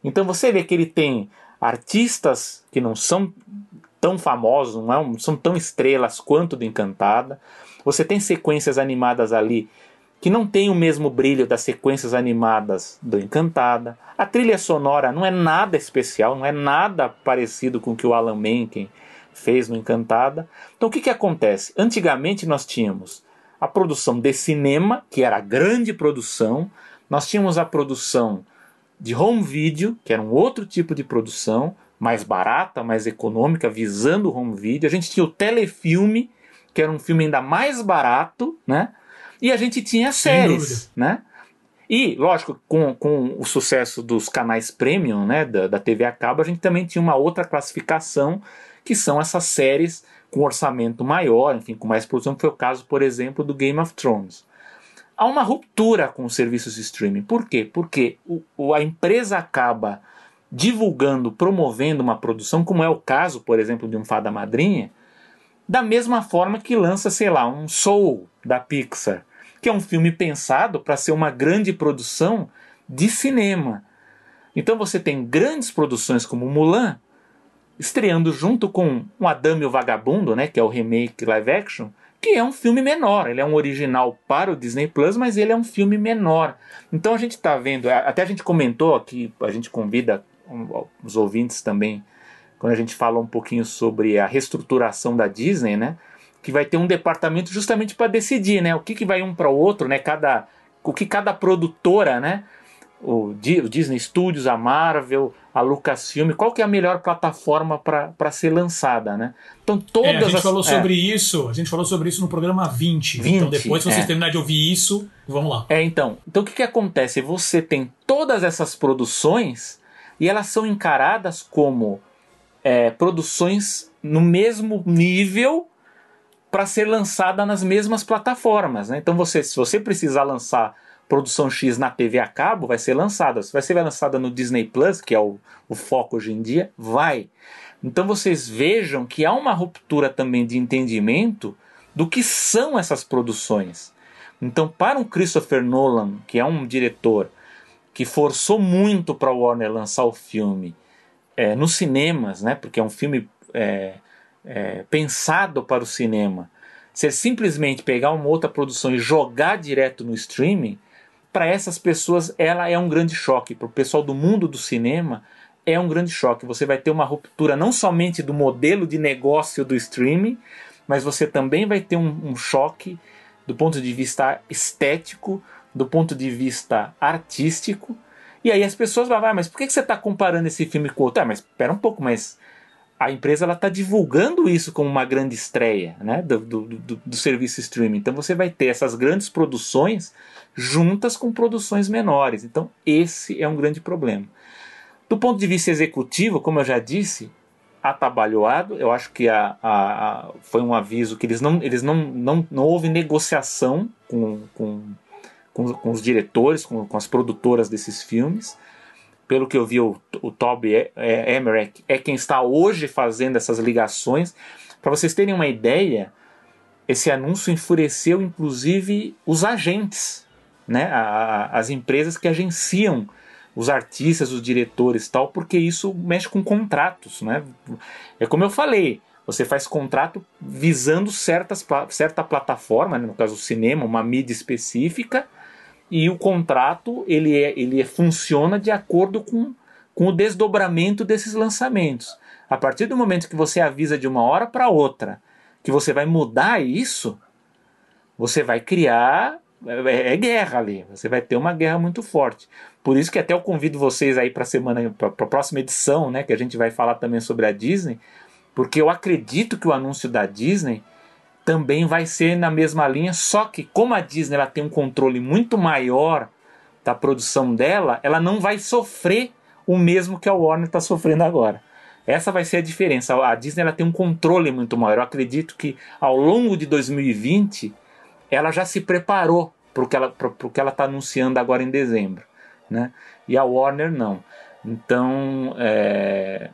Então você vê que ele tem artistas que não são tão famosos, não, é são tão estrelas quanto do Encantada. Você tem sequências animadas ali que não tem o mesmo brilho das sequências animadas do Encantada. A trilha sonora não é nada especial, não é nada parecido com o que o Alan Menken fez no Encantada. Então o que, que acontece? Antigamente nós tínhamos a produção de cinema, que era a grande produção, nós tínhamos a produção de home video, que era um outro tipo de produção, mais barata, mais econômica, visando o home video. A gente tinha o telefilme, que era um filme ainda mais barato, né? E a gente tinha séries, né? E, lógico, com, com o sucesso dos canais premium, né, da, da TV a cabo, a gente também tinha uma outra classificação, que são essas séries com orçamento maior, enfim, com mais produção, que foi o caso, por exemplo, do Game of Thrones. Há uma ruptura com os serviços de streaming. Por quê? Porque o, o, a empresa acaba divulgando, promovendo uma produção, como é o caso, por exemplo, de um Fada Madrinha, da mesma forma que lança, sei lá, um Soul da Pixar, que é um filme pensado para ser uma grande produção de cinema. Então você tem grandes produções como Mulan, estreando junto com Um Adame o Vagabundo, né, que é o remake live action, que é um filme menor. Ele é um original para o Disney Plus, mas ele é um filme menor. Então a gente está vendo, até a gente comentou aqui, a gente convida os ouvintes também, quando a gente fala um pouquinho sobre a reestruturação da Disney, né? Que vai ter um departamento justamente para decidir, né? O que, que vai um para o outro, né? Cada, o que cada produtora, né? O, Disney Studios, a Marvel, a Lucasfilm, qual que é a melhor plataforma para ser lançada, né? Então todas é, a gente as, falou é. sobre isso, a gente falou sobre isso no programa 20. 20 então depois se vocês é. terminarem de ouvir isso, vamos lá. É, então, então o que que acontece? Você tem todas essas produções e elas são encaradas como é, produções no mesmo nível para ser lançada nas mesmas plataformas. Né? Então, você, se você precisar lançar produção X na TV a cabo, vai ser lançada. Se vai ser lançada no Disney Plus, que é o, o foco hoje em dia, vai. Então vocês vejam que há uma ruptura também de entendimento do que são essas produções. Então, para um Christopher Nolan, que é um diretor que forçou muito para Warner lançar o filme é, nos cinemas, né, porque é um filme é, é, pensado para o cinema, ser simplesmente pegar uma outra produção e jogar direto no streaming, para essas pessoas ela é um grande choque. Para o pessoal do mundo do cinema é um grande choque. Você vai ter uma ruptura não somente do modelo de negócio do streaming, mas você também vai ter um, um choque do ponto de vista estético, do ponto de vista artístico. E aí as pessoas vão, ah, mas por que você está comparando esse filme com outro? Ah, mas espera um pouco, mas a empresa ela está divulgando isso como uma grande estreia né, do, do, do, do, serviço streaming. Então você vai ter essas grandes produções juntas com produções menores. Então esse é um grande problema. Do ponto de vista executivo, como eu já disse, atabalhoado. Eu acho que a, a, a, foi um aviso que eles não, eles não, não, não houve negociação com, com, com, com os diretores, com, com as produtoras desses filmes pelo que eu vi, o, o Toby Emmerich é quem está hoje fazendo essas ligações. Para vocês terem uma ideia, esse anúncio enfureceu inclusive os agentes, né? A, a, as empresas que agenciam os artistas, os diretores tal, porque isso mexe com contratos. Né? É como eu falei, você faz contrato visando certas, certa plataforma, né? no caso o cinema, uma mídia específica, e o contrato ele, é, ele é, funciona de acordo com, com o desdobramento desses lançamentos. A partir do momento que você avisa de uma hora para outra que você vai mudar isso, você vai criar é, é, guerra ali. Você vai ter uma guerra muito forte. Por isso que até eu convido vocês aí para semana, para a próxima edição, né, que a gente vai falar também sobre a Disney, porque eu acredito que o anúncio da Disney também vai ser na mesma linha, só que como a Disney ela tem um controle muito maior da produção dela, ela não vai sofrer o mesmo que a Warner está sofrendo agora. Essa vai ser a diferença. A Disney ela tem um controle muito maior. Eu acredito que ao longo de 2020 ela já se preparou para o que ela está anunciando agora em dezembro, né? E a Warner não. Então, é,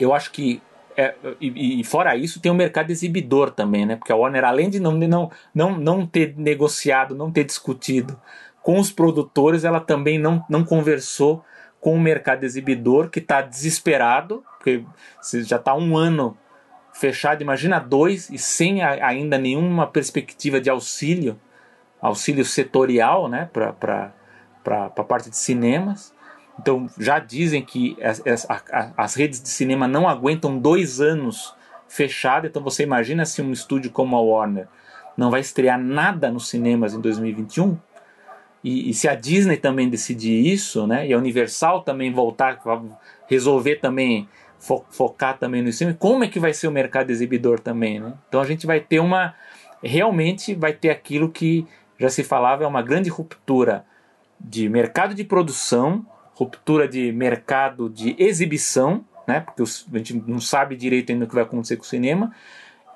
eu acho que é, e, e, fora isso, tem o um mercado exibidor também, né? Porque a Warner, além de não, não, não, não ter negociado, não ter discutido com os produtores, ela também não, não conversou com o mercado exibidor que está desesperado, porque já está um ano fechado, imagina dois e sem ainda nenhuma perspectiva de auxílio auxílio setorial né, para a parte de cinemas. Então já dizem que as, as, as, redes de cinema não aguentam dois anos fechado. Então você imagina se um estúdio como a Warner não vai estrear nada nos cinemas em 2021? E, e se a Disney também decidir isso, né, e a Universal também voltar, resolver também fo focar também no cinema, como é que vai ser o mercado exibidor também, né? Então a gente vai ter uma realmente vai ter aquilo que já se falava é uma grande ruptura de mercado de produção, ruptura de mercado de exibição, né? Porque a gente não sabe direito ainda o que vai acontecer com o cinema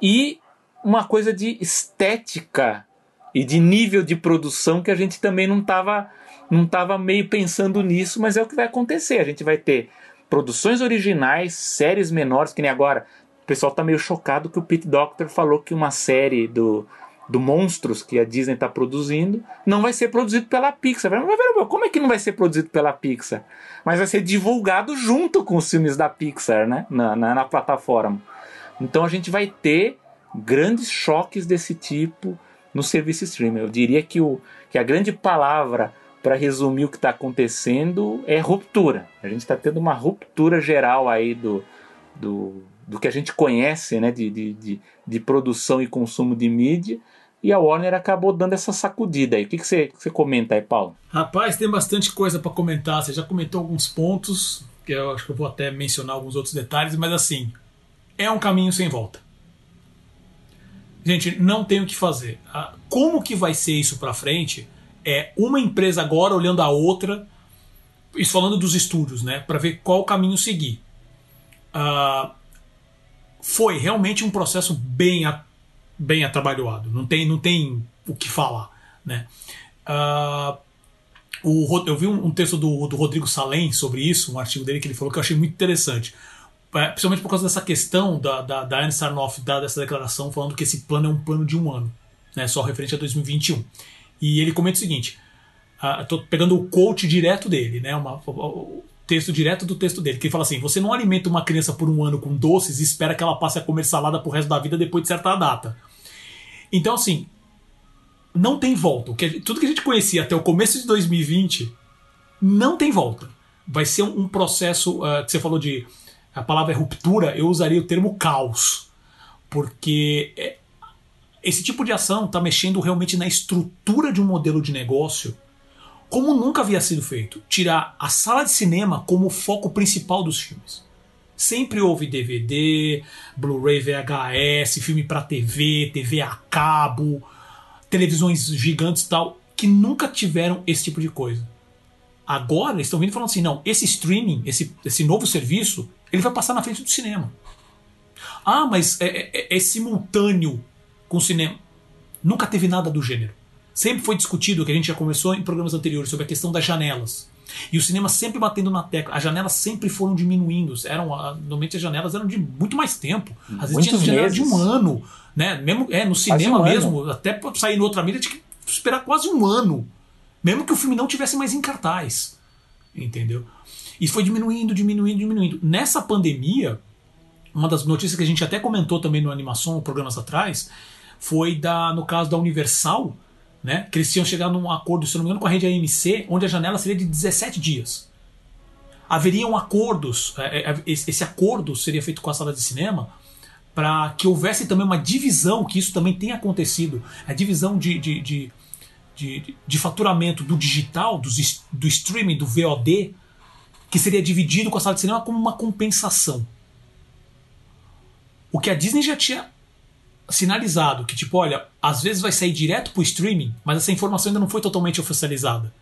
e uma coisa de estética e de nível de produção que a gente também não estava não tava meio pensando nisso, mas é o que vai acontecer. A gente vai ter produções originais, séries menores, que nem agora. O pessoal está meio chocado que o Pete Doctor falou que uma série do, do Monstros que a Disney está produzindo não vai ser produzido pela Pixar. Como é que não vai ser produzido pela Pixar? Mas vai ser divulgado junto com os filmes da Pixar, né? Na, na, na plataforma. Então a gente vai ter grandes choques desse tipo no serviço streaming. Eu diria que, o, que a grande palavra para resumir o que está acontecendo, é ruptura. A gente está tendo uma ruptura geral aí do, do, do que a gente conhece né, de, de, de, de, produção e consumo de mídia. E a Warner acabou dando essa sacudida aí. O que, você, que você comenta aí, Paulo? Rapaz, tem bastante coisa para comentar. Você já comentou alguns pontos, que eu acho que eu vou até mencionar alguns outros detalhes, mas assim, é um caminho sem volta. Gente, não tem o que fazer. Ah, como que vai ser isso para frente? é uma empresa agora olhando a outra, isso falando dos estúdios, né, para ver qual caminho seguir. Uh, foi realmente um processo bem, bem atrabalhoado, não tem, não tem o que falar, né. Uh, o, eu vi um, texto do, do, Rodrigo Salem sobre isso, um artigo dele que ele falou que eu achei muito interessante. É, principalmente por causa dessa questão da, da, da Anne Sarnoff, da, dessa declaração, falando que esse plano é um plano de um ano, né, só referente a 2021. E ele comenta o seguinte: estou uh, pegando o quote direto dele, né? Uma, o texto direto do texto dele, que ele fala assim: você não alimenta uma criança por um ano com doces e espera que ela passe a comer salada pro resto da vida depois de certa data. Então, assim, não tem volta. Tudo que a gente conhecia até o começo de 2020 não tem volta. Vai ser um, um processo uh, que você falou de. A palavra é ruptura, eu usaria o termo caos. Porque é, esse tipo de ação está mexendo realmente na estrutura de um modelo de negócio como nunca havia sido feito. Tirar a sala de cinema como foco principal dos filmes. Sempre houve DVD, Blu-ray VHS, filme para TV, TV a cabo, televisões gigantes e tal, que nunca tiveram esse tipo de coisa. Agora eles estão vindo falando assim: não, esse streaming, esse, esse novo serviço, ele vai passar na frente do cinema. Ah, mas é, é, é simultâneo com o cinema. Nunca teve nada do gênero. Sempre foi discutido, que a gente já começou em programas anteriores, sobre a questão das janelas. E o cinema sempre batendo na tecla. As janelas sempre foram diminuindo. Eram, ah, normalmente as janelas eram de muito mais tempo. Às vezes tinha janela de um ano. Né? Mesmo, é, no cinema um mesmo, ano. até para sair em outra mídia, tinha que esperar quase um ano. Mesmo que o filme não tivesse mais em cartaz. Entendeu? E foi diminuindo, diminuindo, diminuindo. Nessa pandemia, uma das notícias que a gente até comentou também no Animação, programas atrás, foi da, no caso da Universal, né, que eles tinham chegado num acordo, se não me engano, com a rede AMC, onde a janela seria de 17 dias. Haveriam acordos, é, é, esse acordo seria feito com a sala de cinema para que houvesse também uma divisão, que isso também tem acontecido, a divisão de, de, de, de, de faturamento do digital, do, do streaming, do VOD, que seria dividido com a sala de cinema como uma compensação. O que a Disney já tinha sinalizado que, tipo, olha, às vezes vai sair direto pro streaming, mas essa informação ainda não foi totalmente oficializada.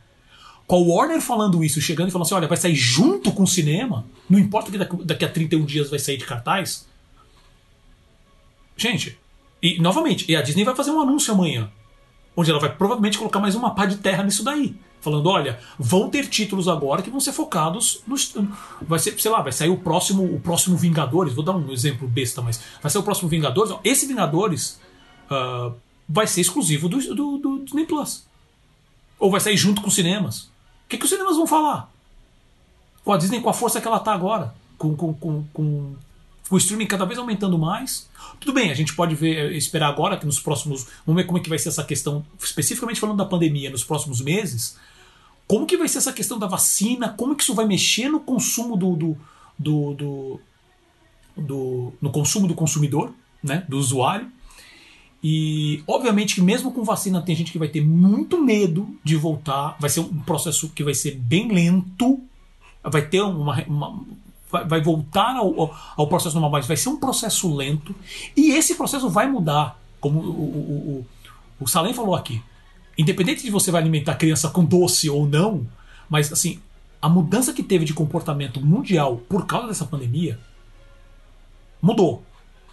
Com Warner falando isso, chegando e falando assim: olha, vai sair junto com o cinema, não importa que daqui a 31 dias vai sair de cartaz. Gente, e novamente, e a Disney vai fazer um anúncio amanhã, onde ela vai provavelmente colocar mais uma pá de terra nisso daí falando, olha, vão ter títulos agora que vão ser focados no vai ser, sei lá, vai sair o próximo, o próximo Vingadores, vou dar um exemplo besta, mas vai ser o próximo Vingadores, esse Vingadores uh, vai ser exclusivo do, do, do, Disney Plus. Ou vai sair junto com os cinemas. O que, que os cinemas vão falar? Com a Disney com a força que ela tá agora, com, com com o streaming cada vez aumentando mais. Tudo bem, a gente pode ver, esperar agora que nos próximos. Vamos ver como é que vai ser essa questão, especificamente falando da pandemia, nos próximos meses. Como que vai ser essa questão da vacina? Como que isso vai mexer no consumo do, do, do, do, do no consumo do consumidor, né, do usuário? E obviamente que mesmo com vacina tem gente que vai ter muito medo de voltar. Vai ser um processo que vai ser bem lento. Vai ter uma, uma vai, voltar ao, ao, processo normal, mas vai ser um processo lento. E esse processo vai mudar, como o, o, o, o Salem falou aqui. Independente de você vai alimentar a criança com doce ou não, mas assim, a mudança que teve de comportamento mundial por causa dessa pandemia mudou.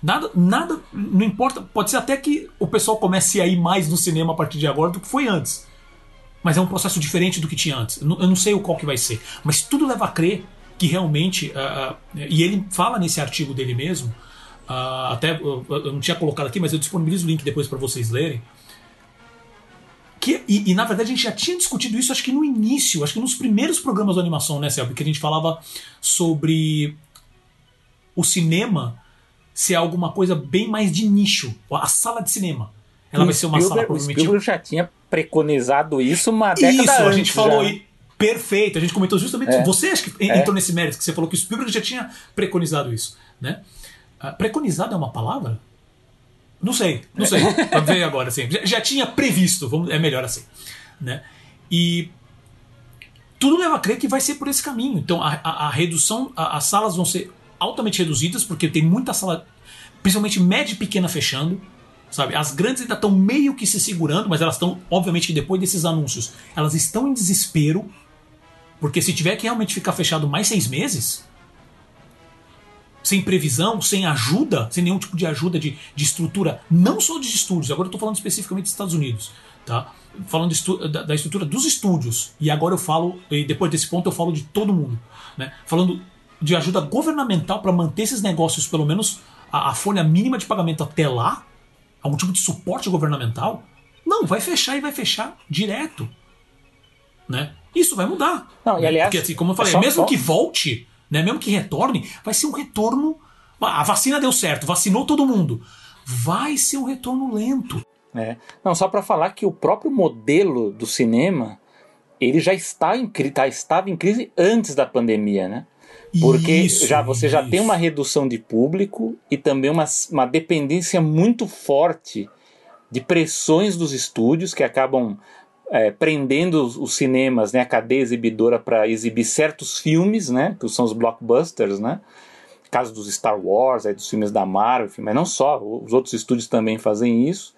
Nada, nada, não importa. Pode ser até que o pessoal comece a ir mais no cinema a partir de agora do que foi antes. Mas é um processo diferente do que tinha antes. Eu não sei o qual que vai ser. Mas tudo leva a crer que realmente. Uh, e ele fala nesse artigo dele mesmo. Uh, até eu não tinha colocado aqui, mas eu disponibilizo o link depois para vocês lerem. Que, e, e, na verdade a gente já tinha discutido isso, acho que no início, acho que nos primeiros programas de animação, né, Selby? Que a gente falava sobre o cinema ser alguma coisa bem mais de nicho. A sala de cinema. Ela vai ser uma Spielberg, sala provavelmente. O Spielberg já tinha preconizado isso uma década isso, antes. a gente falou. Perfeito, a gente comentou justamente é. Você acho que é. entrou nesse mérito, que você falou que o Spielberg já tinha preconizado isso. Né? Uh, preconizado é uma palavra? Não sei, não sei. <laughs> Vamos ver agora, assim. Já, já, tinha previsto, vamos, é melhor assim. Né? E tudo leva a crer que vai ser por esse caminho. Então a, a, a redução, a, as salas vão ser altamente reduzidas, porque tem muita sala, principalmente média e pequena, fechando. Sabe? As grandes ainda estão meio que se segurando, mas elas estão, obviamente, depois desses anúncios, elas estão em desespero, porque se tiver que realmente ficar fechado mais seis meses, sem previsão, sem ajuda, sem nenhum tipo de ajuda de, de estrutura, não só de estúdios, agora eu estou falando especificamente dos Estados Unidos, tá? Falando da, da, estrutura dos estúdios, e agora eu falo, e depois desse ponto eu falo de todo mundo, né? Falando de ajuda governamental para manter esses negócios, pelo menos a, a, folha mínima de pagamento até lá, algum tipo de suporte governamental, não, vai fechar e vai fechar direto. Né? Isso vai mudar. Não, e aliás, Porque, assim, como eu falei, é mesmo só... que volte, né, mesmo que retorne, vai ser um retorno. A vacina deu certo, vacinou todo mundo. Vai ser um retorno lento. É. Não, só para falar que o próprio modelo do cinema ele já está em, tá, estava em crise antes da pandemia, né? Porque isso, já você já tem uma redução de público e também uma, uma dependência muito forte de pressões dos estúdios que acabam é, prendendo os, cinemas, né, a cadeia exibidora para exibir certos filmes, né, que são os blockbusters, né, caso dos Star Wars, aí, dos filmes da Marvel, mas não só, os outros estúdios também fazem isso,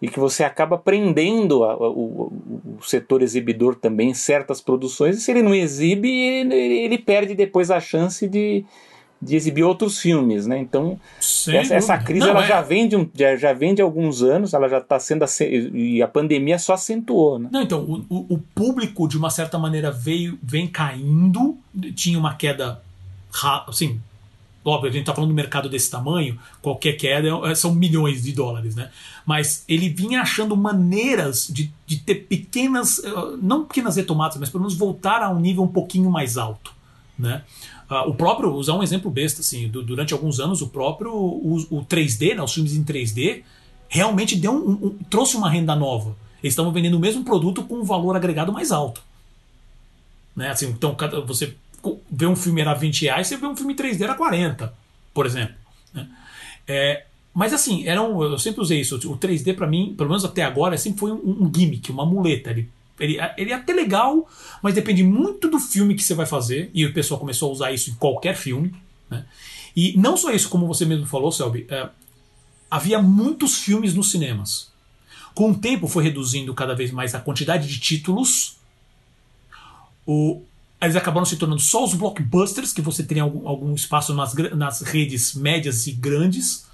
e que você acaba prendendo a, o, o, setor exibidor também certas produções, e se ele não exibe, ele, ele perde depois a chance de, de exibir outros filmes, né? Então essa, essa, crise não, ela é... já vem de um, já, já vem alguns anos, ela já está sendo e a pandemia só acentuou, né? Não, então o, o público de uma certa maneira veio vem caindo, tinha uma queda assim óbvio, a gente está falando um mercado desse tamanho, qualquer queda é, são milhões de dólares, né? Mas ele vinha achando maneiras de, de ter pequenas, eh, não pequenas retomadas, mas pelo menos voltar a um nível um pouquinho mais alto, né? Uh, o próprio, usar um exemplo besta, assim, do, durante alguns anos, o próprio o, o 3D, né, os filmes em 3D, realmente deu um, um, trouxe uma renda nova. Eles estavam vendendo o mesmo produto com um valor agregado mais alto. Né? Assim, então, você vê um filme era 20 reais, você vê um filme 3D era 40, por exemplo. Né? É, mas assim, era um, eu sempre usei isso. O 3D para mim, pelo menos até agora, sempre foi um, um gimmick, uma muleta. Ele, ele, ele é até legal, mas depende muito do filme que você vai fazer. E o pessoal começou a usar isso em qualquer filme. Né? E não só isso, como você mesmo falou, Selby, é, havia muitos filmes nos cinemas. Com o tempo foi reduzindo cada vez mais a quantidade de títulos. O, eles acabaram se tornando só os blockbusters, que você teria algum, algum espaço nas, nas redes médias e grandes.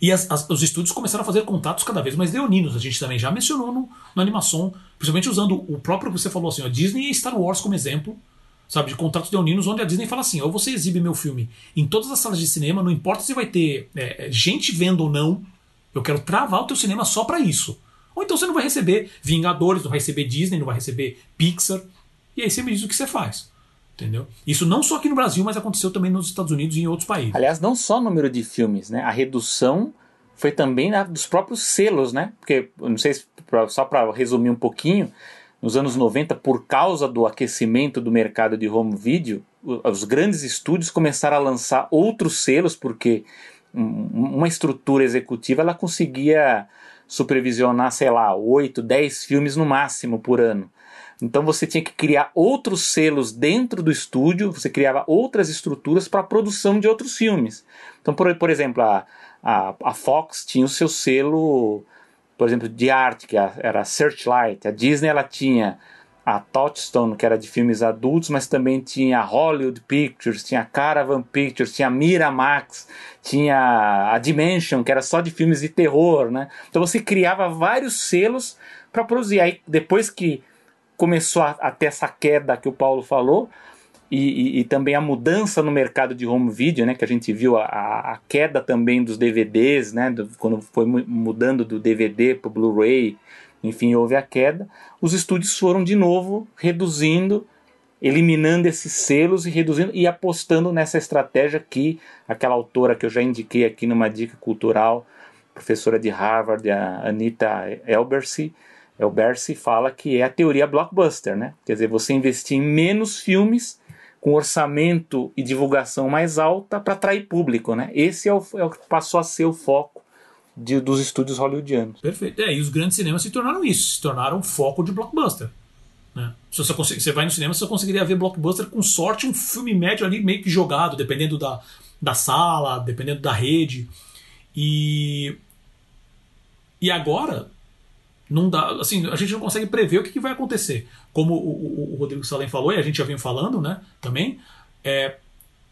E as, as, os estúdios começaram a fazer contatos cada vez mais leoninos. A gente também já mencionou no, no animação, principalmente usando o próprio que você falou assim, a Disney e Star Wars como exemplo, sabe, de contratos leoninos, onde a Disney fala assim: ou você exibe meu filme em todas as salas de cinema, não importa se vai ter é, gente vendo ou não, eu quero travar o teu cinema só para isso. Ou então você não vai receber Vingadores, não vai receber Disney, não vai receber Pixar. E aí você me diz o que você faz. Entendeu? Isso não só aqui no Brasil, mas aconteceu também nos Estados Unidos e em outros países. Aliás, não só o número de filmes, né? A redução foi também na, dos próprios selos, né? Porque, não sei, só para resumir um pouquinho, nos anos 90, por causa do aquecimento do mercado de home video, os grandes estúdios começaram a lançar outros selos, porque uma estrutura executiva ela conseguia supervisionar, sei lá, 8, 10 filmes no máximo por ano. Então você tinha que criar outros selos dentro do estúdio, você criava outras estruturas para a produção de outros filmes. Então, por, por exemplo, a, a, a Fox tinha o seu selo, por exemplo, de arte, que era a Searchlight. A Disney ela tinha a Touchstone, que era de filmes adultos, mas também tinha a Hollywood Pictures, tinha a Caravan Pictures, tinha a Miramax, tinha a Dimension, que era só de filmes de terror, né? Então você criava vários selos para produzir. Aí depois que começou a, a, ter essa queda que o Paulo falou, e, e, e, também a mudança no mercado de home video, né, que a gente viu a, a queda também dos DVDs, né, do, quando foi mudando do DVD para o Blu-ray, enfim, houve a queda. Os estúdios foram de novo reduzindo, eliminando esses selos e reduzindo e apostando nessa estratégia que aquela autora que eu já indiquei aqui numa dica cultural, professora de Harvard, a Anita Elberse, Elberse fala que é a teoria blockbuster, né? Quer dizer, você investir em menos filmes com orçamento e divulgação mais alta para atrair público, né? Esse é o, é o que passou a ser o foco de, dos estúdios hollywoodianos. Perfeito. É, e os grandes cinemas se tornaram isso, se tornaram foco de blockbuster. Né? Se você, consegue, você vai no cinema, você conseguiria ver blockbuster com sorte um filme médio ali meio que jogado, dependendo da, da sala, dependendo da rede. E, e agora, não dá, assim, a gente não consegue prever o que, vai acontecer. Como o, o, o, Rodrigo Salem falou, e a gente já vem falando, né, também, é,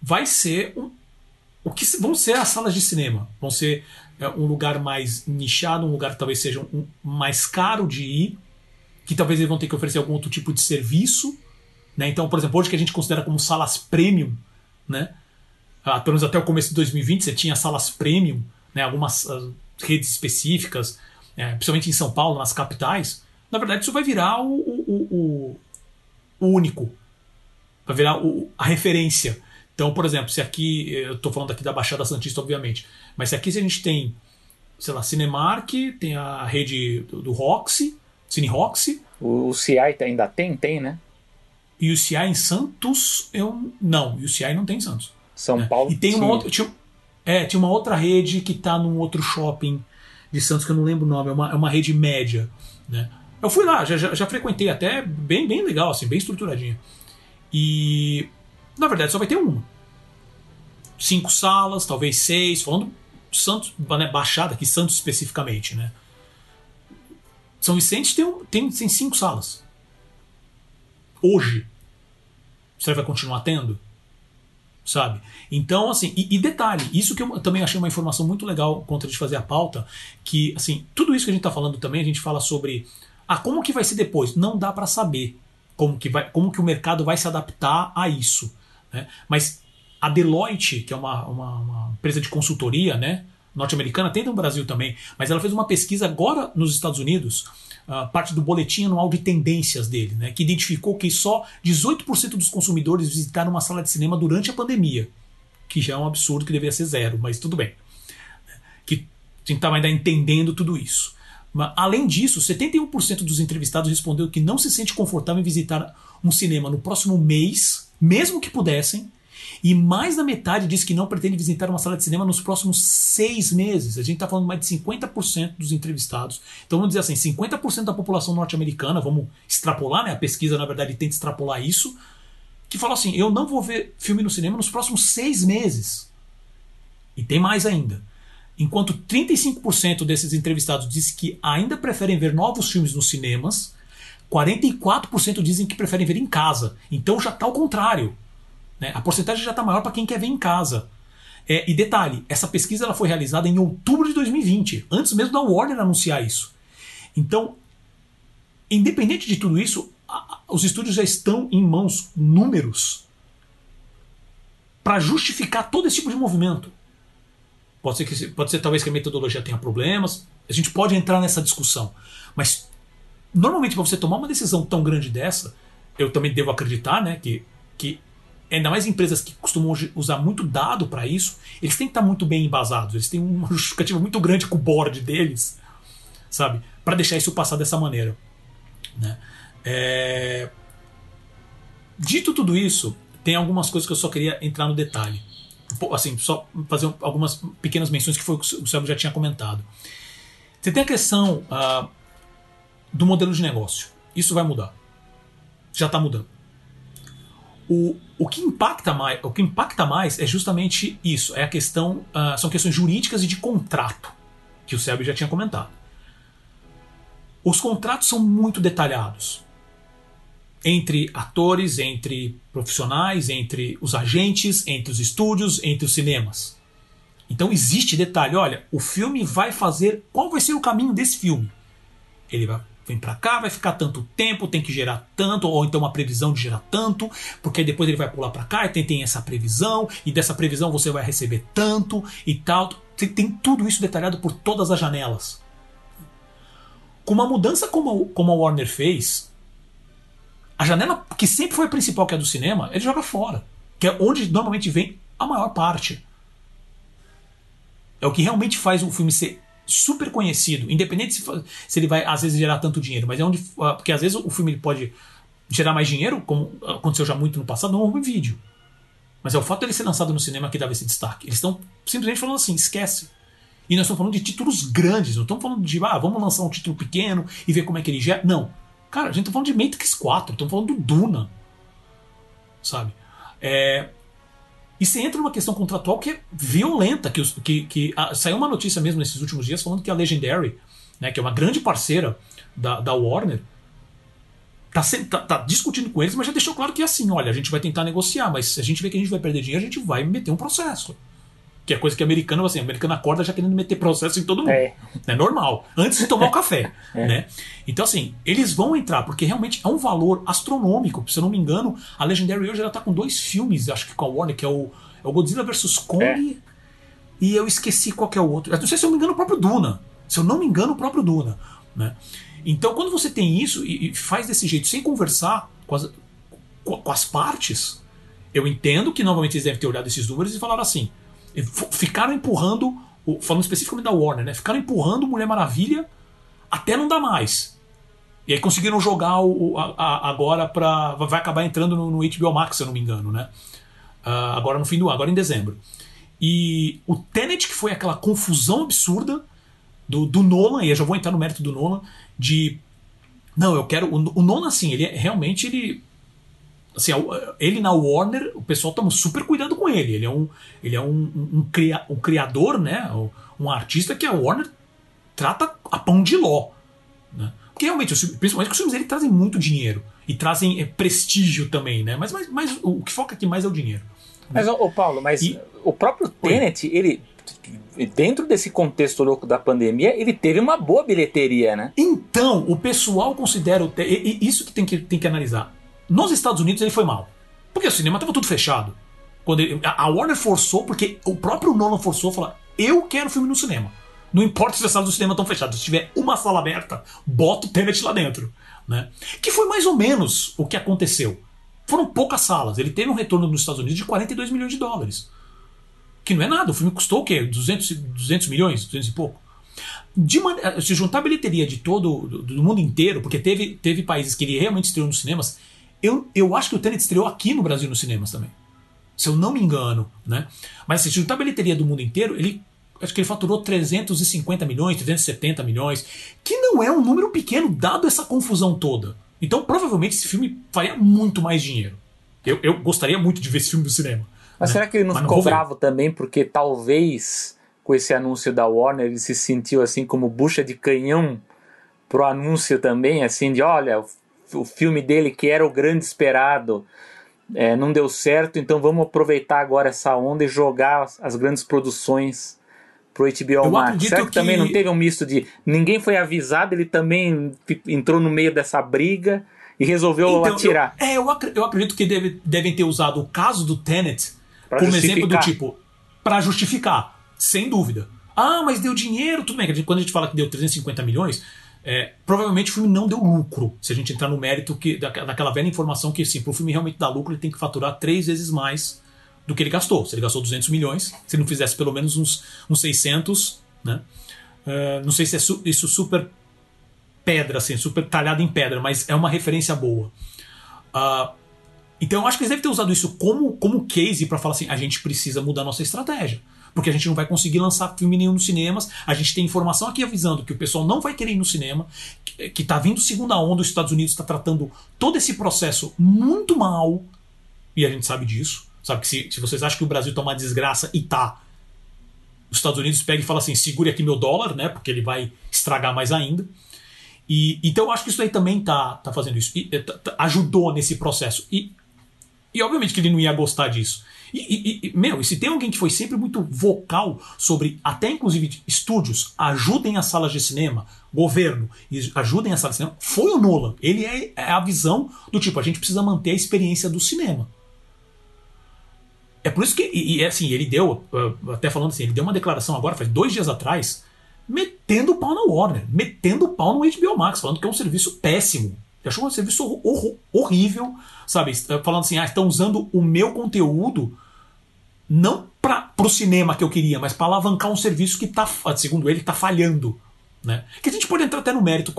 vai ser um, o que vão ser as salas de cinema. Vão ser é, um lugar mais nichado, um lugar que talvez seja um, mais caro de ir, que talvez eles vão ter que oferecer algum outro tipo de serviço. Né? Então, por exemplo, hoje que a gente considera como salas premium, né? Ah, pelo menos até o começo de 2020 você tinha salas premium, né? algumas uh, redes específicas é, principalmente em São Paulo, nas capitais, na verdade isso vai virar o, o, o, o único. Vai virar a referência. Então, por exemplo, se aqui, eu estou falando aqui da Baixada Santista, obviamente, mas se aqui se a gente tem, sei lá, Cinemark, tem a rede do, do Roxy, Cine Roxy. O, o CI ainda tem? Tem, né? E o CI em Santos, eu não. E o CI não tem em Santos. São né? Paulo. E tem uma outra. Tinha, é, tinha uma outra rede que está num outro shopping de Santos, que eu não lembro o nome, é uma, é uma rede média. Né? Eu fui lá, já, já, já, frequentei até bem, bem legal, assim, bem estruturadinha. E na verdade só vai ter uma. Cinco salas, talvez seis, falando Santos, né, Baixada aqui, Santos especificamente, né? São Vicente tem, tem, tem cinco salas. Hoje. Você vai continuar tendo? Sabe? Então, assim, e, e, detalhe, isso que eu também achei uma informação muito legal contra de fazer a pauta, que, assim, tudo isso que a gente está falando também, a gente fala sobre, ah, como que vai ser depois? Não dá para saber como que, vai, como que o mercado vai se adaptar a isso, né? Mas a Deloitte, que é uma, uma, uma empresa de consultoria, né, norte-americana, tem no Brasil também, mas ela fez uma pesquisa agora nos Estados Unidos, uh, parte do boletim anual de tendências dele, né, que identificou que só 18% dos consumidores visitaram uma sala de cinema durante a pandemia, que já é um absurdo que deveria ser zero, mas tudo bem. Que a gente estava ainda entendendo tudo isso. Mas, além disso, 71% dos entrevistados respondeu que não se sente confortável em visitar um cinema no próximo mês, mesmo que pudessem, e mais da metade diz que não pretende visitar uma sala de cinema nos próximos seis meses. A gente está falando mais de 50% dos entrevistados. Então vamos dizer assim, 50% da população norte-americana, vamos extrapolar, né? A pesquisa, na verdade, tenta extrapolar isso, que fala assim: eu não vou ver filme no cinema nos próximos seis meses. E tem mais ainda. Enquanto 35% desses entrevistados diz que ainda preferem ver novos filmes nos cinemas, 44% dizem que preferem ver em casa. Então já está ao contrário. Né? A porcentagem já está maior para quem quer ver em casa. É, e detalhe, essa pesquisa ela foi realizada em outubro de 2020, antes mesmo da Warner anunciar isso. Então, independente de tudo isso, a, os estúdios já estão em mãos números para justificar todo esse tipo de movimento. Pode ser, que, pode ser talvez que a metodologia tenha problemas, a gente pode entrar nessa discussão. Mas normalmente para você tomar uma decisão tão grande dessa, eu também devo acreditar né, que, que ainda mais empresas que costumam usar muito dado para isso, eles têm que estar muito bem embasados. Eles têm uma <laughs> justificativa muito grande com o board deles, sabe? Para deixar isso passar dessa maneira. Né? É... Dito tudo isso, tem algumas coisas que eu só queria entrar no detalhe. Assim, só fazer algumas pequenas menções que foi o que o Sérgio já tinha comentado. Você tem a questão uh, do modelo de negócio. Isso vai mudar. Já está mudando. O, o, que impacta mais, o que impacta mais é justamente isso. É a questão. Uh, são questões jurídicas e de contrato. Que o Sérgio já tinha comentado. Os contratos são muito detalhados entre atores, entre profissionais, entre os agentes, entre os estúdios, entre os cinemas. Então existe detalhe, olha, o filme vai fazer, qual vai ser o caminho desse filme? Ele vai vem para cá, vai ficar tanto tempo, tem que gerar tanto, ou então uma previsão de gerar tanto, porque depois ele vai pular para cá e tem, tem essa previsão, e dessa previsão você vai receber tanto e tal. Tem, tem tudo isso detalhado por todas as janelas. Com uma mudança como, como a Warner fez, a janela que sempre foi a principal, que é a do cinema, ele joga fora. Que é onde normalmente vem a maior parte. É o que realmente faz o filme ser super conhecido, independente se, se ele vai às vezes gerar tanto dinheiro, mas é onde. Ah, porque às vezes o filme pode gerar mais dinheiro, como aconteceu já muito no passado, no home vídeo. Mas é o fato dele ser lançado no cinema que dava esse destaque. Eles estão simplesmente falando assim: esquece. E nós estamos falando de títulos grandes, não estamos falando de, ah, vamos lançar um título pequeno e ver como é que ele gera. Não. Cara, a gente tá falando de Matrix 4, estamos falando do Duna. Sabe? É, e você entra numa questão contratual que é violenta, que, que, que a, saiu uma notícia mesmo nesses últimos dias falando que a Legendary, né, que é uma grande parceira da, da Warner, tá, tá, tá, discutindo com eles, mas já deixou claro que é assim, olha, a gente vai tentar negociar, mas se a gente vê que a gente vai perder dinheiro, a gente vai meter um processo. Que é coisa que americano, assim, americano acorda já querendo meter processo em todo mundo. É, é normal. Antes de tomar o café. <laughs> É. Né? Então, assim, eles vão entrar, porque realmente é um valor astronômico. Se eu não me engano, a Legendary hoje ela tá com dois filmes, acho que com a Warner, que é o, é o Godzilla vs. Kong. É. E eu esqueci qual é o outro. Eu não sei se eu me engano o próprio Duna. Se eu não me engano, o próprio Duna. Né? Então, quando você tem isso e, e faz desse jeito, sem conversar com as, com, com as partes, eu entendo que novamente eles devem ter olhado esses números e falaram assim: ficaram empurrando, falando especificamente da Warner, né? Ficaram empurrando Mulher Maravilha até não dar mais. E aí conseguiram jogar o, a, a, agora para vai acabar entrando no, no, HBO Max, se eu não me engano, né? Uh, agora no fim do ano, agora em dezembro. E o Tenet, que foi aquela confusão absurda do, do Nolan, e eu já vou entrar no mérito do Nolan, de. Não, eu quero. O, o Nolan, assim, ele é, realmente ele assim, ele na Warner, o pessoal toma super cuidado com ele. Ele é um, ele é um, um, cria, um criador, né? Um artista que a Warner trata a pão de ló. Né? Porque realmente, principalmente os filmes dele trazem muito dinheiro e trazem é, prestígio também, né? Mas, mas, mas, o que foca aqui mais é o dinheiro. Mas, ô, Paulo, mas e, o próprio Tenet, ele dentro desse contexto louco da pandemia, ele teve uma boa bilheteria, né? Então, o pessoal considera. Isso que tem que, tem que analisar. Nos Estados Unidos ele foi mal. Porque o cinema estava tudo fechado. Quando ele, a Warner forçou, porque o próprio Nolan forçou, falar: eu quero filme no cinema. Não importa se as salas do cinema estão fechadas. Se tiver uma sala aberta, bota o Tenet lá dentro. Né? Que foi mais ou menos o que aconteceu. Foram poucas salas. Ele teve um retorno nos Estados Unidos de 42 milhões de dólares. Que não é nada. O filme custou o quê? 200, 200 milhões? 200 e pouco? De man... Se juntar a bilheteria de todo do, do mundo inteiro, porque teve, teve países que ele realmente estreou nos cinemas, eu, eu acho que o Tenet estreou aqui no Brasil nos cinemas também. Se eu não me engano. Né? Mas se juntar a bilheteria do mundo inteiro, ele acho que ele faturou 350 milhões, 370 milhões, que não é um número pequeno, dado essa confusão toda. Então, provavelmente, esse filme faria muito mais dinheiro. Eu, eu gostaria muito de ver esse filme no cinema. Mas né? será que ele não Mas ficou não bravo também porque talvez com esse anúncio da Warner ele se sentiu assim como bucha de canhão pro anúncio também, assim, de olha, o filme dele, que era o grande esperado, é, não deu certo, então vamos aproveitar agora essa onda e jogar as, as grandes produções pro HBO Max. Será que, que, também não teve um misto de ninguém foi avisado, ele também entrou no meio dessa briga e resolveu então, atirar? Eu, é, eu, ac eu acredito que deve, devem ter usado o caso do Tenet pra como exemplo do tipo, para justificar, sem dúvida. Ah, mas deu dinheiro, tudo bem. Quando a gente fala que deu 350 milhões, É, provavelmente o filme não deu lucro, se a gente entrar no mérito que, da, daquela velha informação que, assim, para o filme realmente dar lucro, ele tem que faturar três vezes mais do que ele gastou. Se ele gastou 200 milhões, se ele não fizesse pelo menos uns, uns 600, né? Uh, não sei se é su isso super pedra, assim, super talhado em pedra, mas é uma referência boa. Uh, então eu acho que eles devem ter usado isso como, como case para falar assim: a gente precisa mudar nossa estratégia. Porque a gente não vai conseguir lançar filme nenhum nos cinemas. A gente tem informação aqui avisando que o pessoal não vai querer ir no cinema, que, que tá vindo segunda onda, os Estados Unidos está tratando todo esse processo muito mal. E a gente sabe disso. Sabe que se, se vocês acham que o Brasil tá uma desgraça e tá, os Estados Unidos pega e fala assim: segure aqui meu dólar, né? Porque ele vai estragar mais ainda. E, então eu acho que isso aí também tá, tá fazendo isso. E, tá, ajudou nesse processo. E, e obviamente que ele não ia gostar disso. E, e, meu, e se tem alguém que foi sempre muito vocal sobre, até inclusive estúdios, ajudem as salas de cinema, governo, ajudem as salas de cinema, foi o Nolan. Ele é, é a visão do tipo, a gente precisa manter a experiência do cinema. É por isso que, e, e assim, ele deu, uh, até falando assim, ele deu uma declaração agora, faz dois dias atrás, metendo o pau na Warner, metendo o pau no HBO Max, falando que é um serviço péssimo. Ele achou um serviço hor horrível, sabe? Falando assim, ah, estão usando o meu conteúdo não para o cinema que eu queria, mas para alavancar um serviço que tá, segundo ele, está falhando. Né? Que a gente pode entrar até no mérito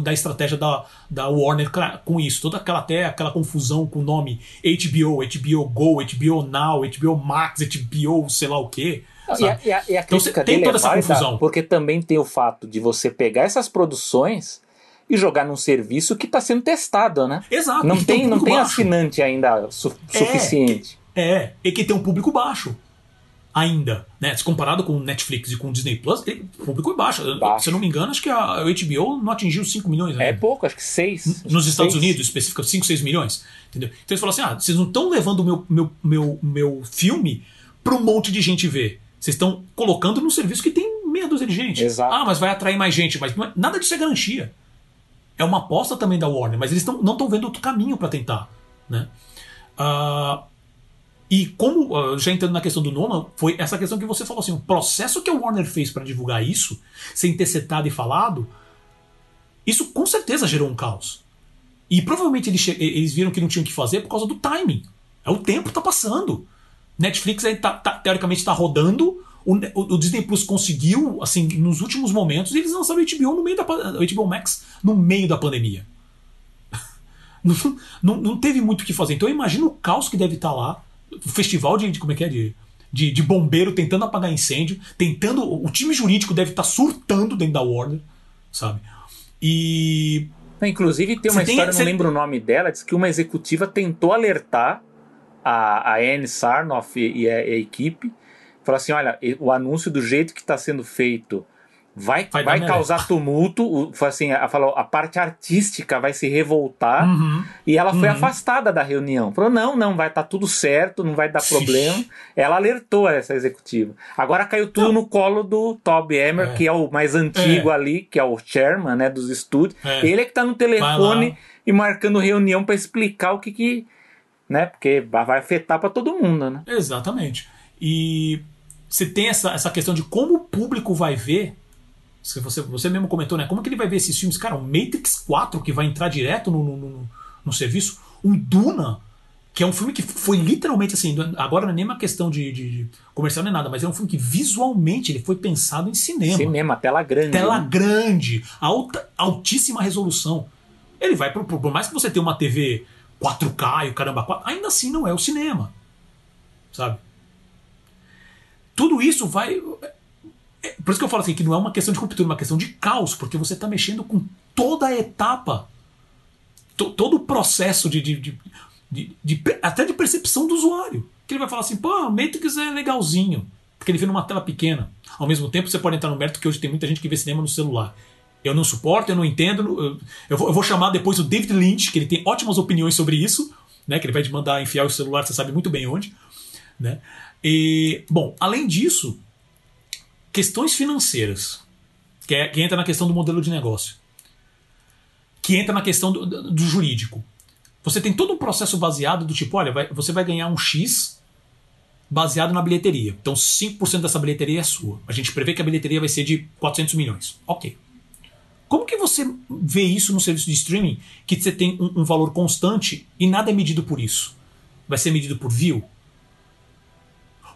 da estratégia da, da Warner com isso, toda aquela até aquela confusão com o nome HBO, HBO Go, HBO Now, HBO Max, HBO, sei lá o quê. E a, e a, e a então, tem toda é essa confusão. Porque também tem o fato de você pegar essas produções e jogar num serviço que está sendo testado, né? Exato. Não tem, tem um não tem assinante ainda su é, suficiente. É, e que tem um público baixo ainda, né? Se comparado com Netflix e com Disney Plus, o público é baixo. baixo. Se eu não me engano, acho que a HBO não atingiu 5 milhões ainda. É pouco, acho que 6. Nos Estados. Unidos, especificamente 5, 6 milhões. Entendeu? Então eles falam assim: ah, vocês não estão levando o meu, meu, meu, meu filme para um monte de gente ver. Vocês estão colocando num serviço que tem meia dúzia de gente. Exato. Ah, mas vai atrair mais gente. Mas é, nada disso é garantia. É uma aposta também da Warner, mas eles tão, não estão vendo outro caminho para tentar. Né? Uh, e como, já entrando na questão do Nolan, foi essa questão que você falou assim: o processo que a Warner fez para divulgar isso, sem ter setado e falado, isso com certeza gerou um caos. E provavelmente eles, eles viram que não tinham que fazer por causa do timing. É o tempo tá passando. Netflix tá, tá, teoricamente está rodando. O, o, o, Disney Plus conseguiu, assim, nos últimos momentos, eles lançaram o HBO no meio da o HBO Max no meio da pandemia. <laughs> não, não, não, teve muito o que fazer. Então eu imagino o caos que deve estar tá lá o festival de, de, como é que é de, de, de, bombeiro tentando apagar incêndio, tentando o time jurídico deve estar tá surtando dentro da Warner, sabe? E inclusive tem uma história, tem, não lembro o nome dela, diz que uma executiva tentou alertar a, a Anne Sarnoff e, e, a, e a equipe, falou assim, olha, o anúncio do jeito que está sendo feito vai, vai, vai causar tumulto. Assim, ela falou, a parte artística vai se revoltar. Uhum. E ela foi uhum. afastada da reunião. Falou: não, não, vai estar tá tudo certo, não vai dar problema. Ela alertou essa executiva. Agora caiu tudo não. no colo do Toby Emmer, é. que é o mais antigo é. ali, que é o chairman né, dos estúdios. É. Ele é que está no telefone e marcando reunião para explicar o que que. Né, porque vai afetar para todo mundo, né? Exatamente. E você tem essa, essa questão de como o público vai ver você, você mesmo comentou, né? Como que ele vai ver esses filmes? Cara, o Matrix 4 que vai entrar direto no, no, no, no serviço, o Duna, que é um filme que foi literalmente assim, agora não é nem uma questão de, de, comercial nem nada, mas é um filme que visualmente ele foi pensado em cinema. Cinema, tela grande. Tela né? grande, alta, altíssima resolução. Ele vai, por, por mais que você tenha uma TV 4K e o caramba 4, ainda assim não é o cinema. Sabe? Tudo isso vai por isso que eu falo assim, que não é uma questão de ruptura, é uma questão de caos, porque você está mexendo com toda a etapa, to, todo o processo de, de, de, de, até de percepção do usuário. Que ele vai falar assim, pô, Matrix é legalzinho, porque ele vê numa tela pequena. Ao mesmo tempo, você pode entrar no mérito que hoje tem muita gente que vê cinema no celular. Eu não suporto, eu não entendo. Eu vou, eu vou chamar depois o David Lynch, que ele tem ótimas opiniões sobre isso, né? Que ele vai te mandar enfiar o celular, você sabe muito bem onde. Né? E, bom, além disso, questões financeiras, que, é, que entra na questão do modelo de negócio, que entra na questão do, do jurídico. Você tem todo um processo baseado do tipo, olha, vai, você vai ganhar um X baseado na bilheteria. Então 5% dessa bilheteria é sua. A gente prevê que a bilheteria vai ser de 400 milhões. Ok. Como que você vê isso no serviço de streaming que você tem um, um valor constante e nada é medido por isso? Vai ser medido por view?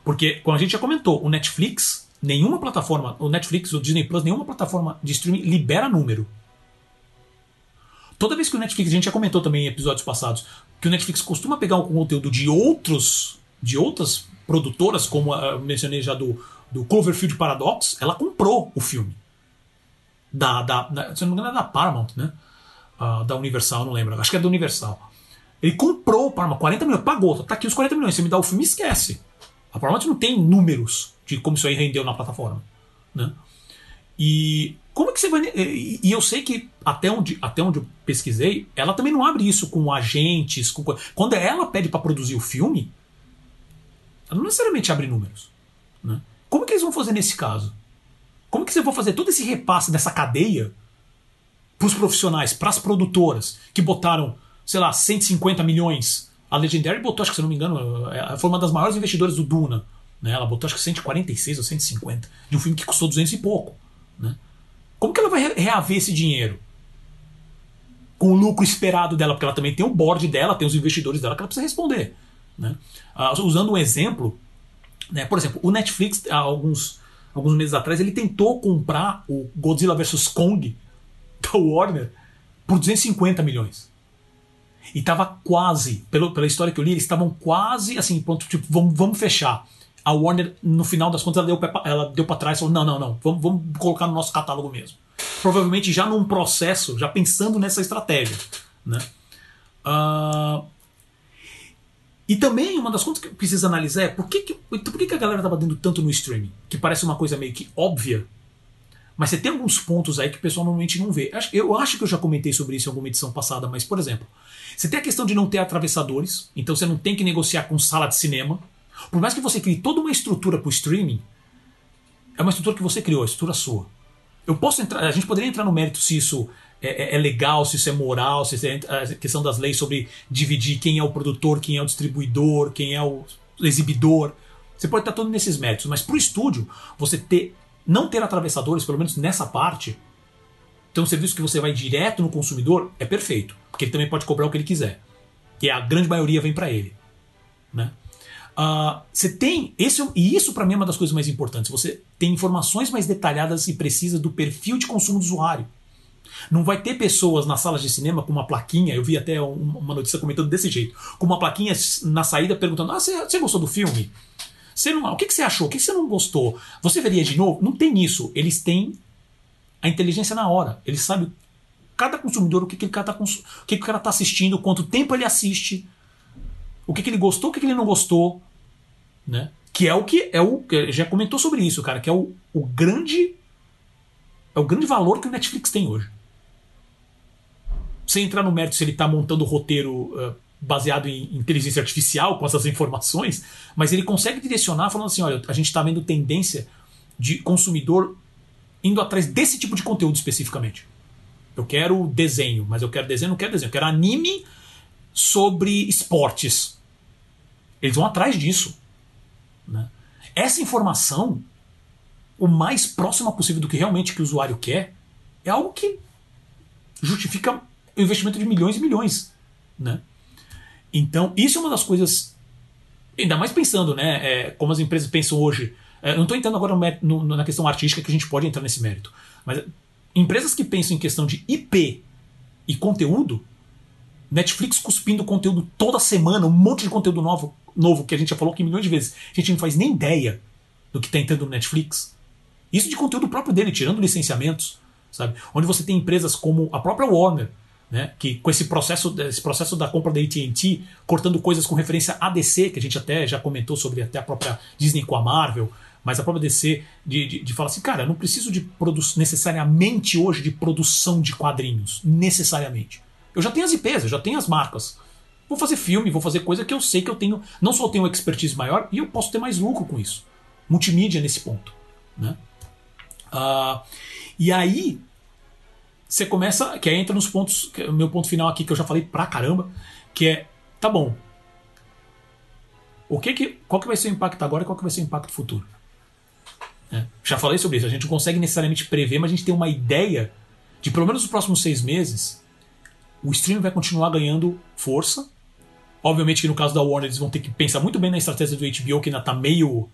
Porque, como a gente já comentou, o Netflix, nenhuma plataforma, o Netflix, o Disney Plus, nenhuma plataforma de streaming libera número. Toda vez que o Netflix, a gente já comentou também em episódios passados, que o Netflix costuma pegar um conteúdo de outros, de outras produtoras, como eu mencionei já do, do Cloverfield Paradox, ela comprou o filme. Da, da, da, se não me engano, é da Paramount, né? Uh, da Universal, não lembro. Acho que é da Universal. Ele comprou o Paramount, 40 milhões, pagou, tá aqui os 40 milhões. Você me dá o filme, esquece. A Paramount não tem números de como isso aí rendeu na plataforma. Né? E como é que você vai. E eu sei que até onde, até onde eu pesquisei, ela também não abre isso com agentes. Com... Quando ela pede para produzir o filme, ela não necessariamente abre números. Né? Como que eles vão fazer nesse caso? Como que você vai fazer todo esse repasse dessa cadeia para os profissionais, para as produtoras que botaram, sei lá, 150 milhões a Legendary botou, acho que se não me engano, é, foi uma das maiores investidoras do Duna. Né? Ela botou acho que 146 ou 150 de um filme que custou 200 e pouco. Né? Como que ela vai reaver esse dinheiro? Com o lucro esperado dela, porque ela também tem o board dela, tem os investidores dela que ela precisa responder. Né? Uh, usando um exemplo, né, por exemplo, o Netflix, há alguns, alguns meses atrás, ele tentou comprar o Godzilla vs. Kong da Warner por 250 milhões. E tava quase, pelo, pela história que eu li, eles estavam quase assim, pronto, tipo, vamos, vamos fechar. A Warner, no final das contas, ela deu, pra, ela deu trás e falou: não, não, não, vamos, vamos colocar no nosso catálogo mesmo. Provavelmente já num processo, já pensando nessa estratégia. Né? Uh, e também uma das coisas que precisa analisar é por que, que, por que, que a galera tava dando tanto no streaming? Que parece uma coisa meio que óbvia, mas você tem alguns pontos aí que o pessoal normalmente não vê. Eu acho que eu já comentei sobre isso em alguma edição passada, mas, por exemplo, você tem a questão de não ter atravessadores, então você não tem que negociar com sala de cinema. Por mais que você crie toda uma estrutura para o streaming, é uma estrutura que você criou, a estrutura sua. Eu posso entrar, a gente poderia entrar no mérito se isso é, é, é legal, se isso é moral, se é a questão das leis sobre dividir quem é o produtor, quem é o distribuidor, quem é o exibidor. Você pode estar todo nesses méritos, mas para o estúdio, você ter não ter atravessadores, pelo menos nessa parte, ter um serviço que você vai direto no consumidor, é perfeito. Porque ele também pode cobrar o que ele quiser. E a grande maioria vem para ele. Né? Uh, você tem. Esse, e isso para mim é uma das coisas mais importantes. Você tem informações mais detalhadas e precisas do perfil de consumo do usuário. Não vai ter pessoas nas salas de cinema com uma plaquinha, eu vi até uma notícia comentando desse jeito, com uma plaquinha na saída perguntando: Ah, você, gostou do filme? Você não, o que, que você achou? O que, você não gostou? Você veria de novo? Não tem isso. Eles têm a inteligência na hora. Eles sabem cada consumidor o que, que, ele tá, cara está assistindo, quanto tempo ele assiste, o que, que ele gostou, o que, que ele não gostou, né? Que é o que é o já comentou sobre isso, cara, que é o, o grande é o grande valor que o Netflix tem hoje. Sem entrar no mérito se ele está montando o roteiro uh, baseado em inteligência artificial com essas informações, mas ele consegue direcionar falando assim, olha, a gente está vendo tendência de consumidor indo atrás desse tipo de conteúdo especificamente. Eu quero desenho, mas eu quero desenho, não quero desenho. Eu quero anime sobre esportes. Eles vão atrás disso. Essa informação, o mais próxima possível do que realmente que o usuário quer, é algo que justifica o investimento de milhões e milhões. Né? Então, isso é uma das coisas. Ainda mais pensando, né? É, como as empresas pensam hoje. É, não estou entrando agora no, no, na questão artística que a gente pode entrar nesse mérito. Mas Empresas que pensam em questão de IP e conteúdo, Netflix cuspindo conteúdo toda semana, um monte de conteúdo novo, novo que a gente já falou aqui milhões de vezes. A gente não faz nem ideia do que está entrando no Netflix. Isso de conteúdo próprio dele, tirando licenciamentos, sabe? Onde você tem empresas como a própria Warner, né? Que com esse processo, esse processo da compra da AT&T, cortando coisas com referência a DC, que a gente até já comentou sobre até a própria Disney com a Marvel, mas a própria DC de, de, de falar assim, cara, eu não preciso de necessariamente hoje de produção de quadrinhos. Necessariamente. Eu já tenho as IPs, eu já tenho as marcas. Vou fazer filme, vou fazer coisa que eu sei que eu tenho. Não só tenho expertise maior, e eu posso ter mais lucro com isso. Multimídia nesse ponto. Né? Uh, e aí, você começa. Que aí entra nos pontos. O meu ponto final aqui, que eu já falei pra caramba, que é. Tá bom. O que que, qual que vai ser o impacto agora e qual que vai ser o impacto futuro? É. Já falei sobre isso. A gente não consegue necessariamente prever, mas a gente tem uma ideia de pelo menos os próximos seis meses, o streaming vai continuar ganhando força. Obviamente que no caso da Warner eles vão ter que pensar muito bem na estratégia do HBO, que ainda está meio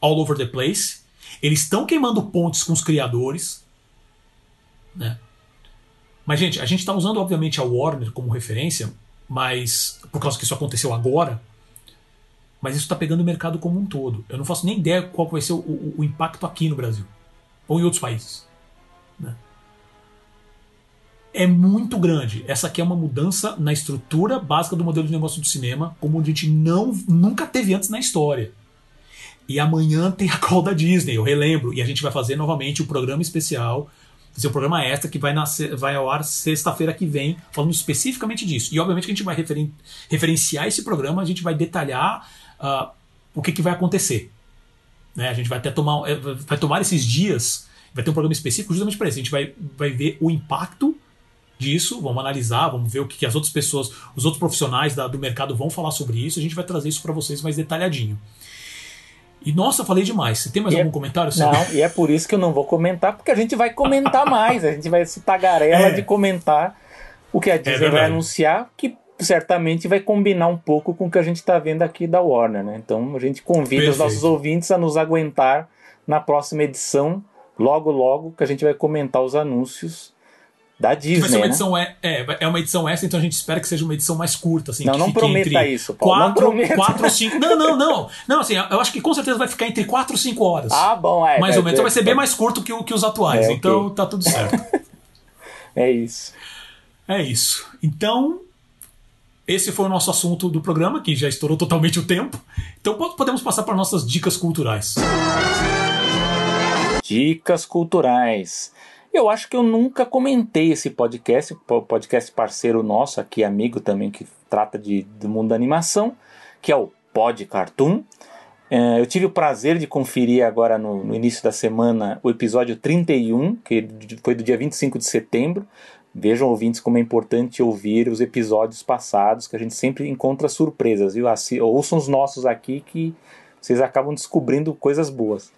all over the place. Eles estão queimando pontes com os criadores. Né? Mas, gente, a gente está usando, obviamente, a Warner como referência, mas por causa que isso aconteceu agora. Mas isso está pegando o mercado como um todo. Eu não faço nem ideia qual vai ser o, o, o impacto aqui no Brasil ou em outros países. É muito grande. Essa aqui é uma mudança na estrutura básica do modelo de negócio do cinema, como a gente não, nunca teve antes na história. E amanhã tem a call da Disney, eu relembro. E a gente vai fazer novamente o programa especial, fazer o um programa extra que vai, nascer, vai ao ar sexta-feira que vem, falando especificamente disso. E obviamente que a gente vai referen referenciar esse programa, a gente vai detalhar uh, o que, que vai acontecer. Né? A gente vai até tomar, eh, vai tomar esses dias, vai ter um programa específico justamente para isso. A gente vai, vai ver o impacto disso, vamos analisar, vamos ver o que, que as outras pessoas, os outros profissionais da, do mercado vão falar sobre isso. A gente vai trazer isso para vocês mais detalhadinho. E nossa, falei demais. Você tem mais e é- algum é, comentário? Sobre? Não, e é por isso que eu não vou comentar, porque a gente vai comentar mais. A gente vai se tagarela é. de comentar o que a Disney é vai anunciar, que certamente vai combinar um pouco com o que a gente está vendo aqui da Warner. Né? Então a gente convida Perfeito. os nossos ouvintes a nos aguentar na próxima edição, logo, logo, que a gente vai comentar os anúncios da Disney. Vai ser uma né? edição é, é, é uma edição extra, então a gente espera que seja uma edição mais curta. Assim, não, não prometa isso, Paulo. Quatro, não prometa. quatro, cinco. Não, não, não. Não, assim, eu acho que com certeza vai ficar entre 4 e 5 horas. Ah, bom, é. Mais ou menos. Então vai ser bem mais curto que, que os atuais. É, então okay. tá tudo certo. <laughs> é isso. É isso. Então, esse foi o nosso assunto do programa, que já estourou totalmente o tempo. Então podemos passar para nossas dicas culturais. Dicas culturais. Eu acho que eu nunca comentei esse podcast, podcast parceiro nosso aqui, amigo também, que trata de, do mundo da animação, que é o Pod Cartoon. É, eu tive o prazer de conferir agora no, no, início da semana o episódio 31, que foi do dia 25 de setembro. Vejam, ouvintes, como é importante ouvir os episódios passados, que a gente sempre encontra surpresas, viu? Ouçam os nossos aqui que vocês acabam descobrindo coisas boas.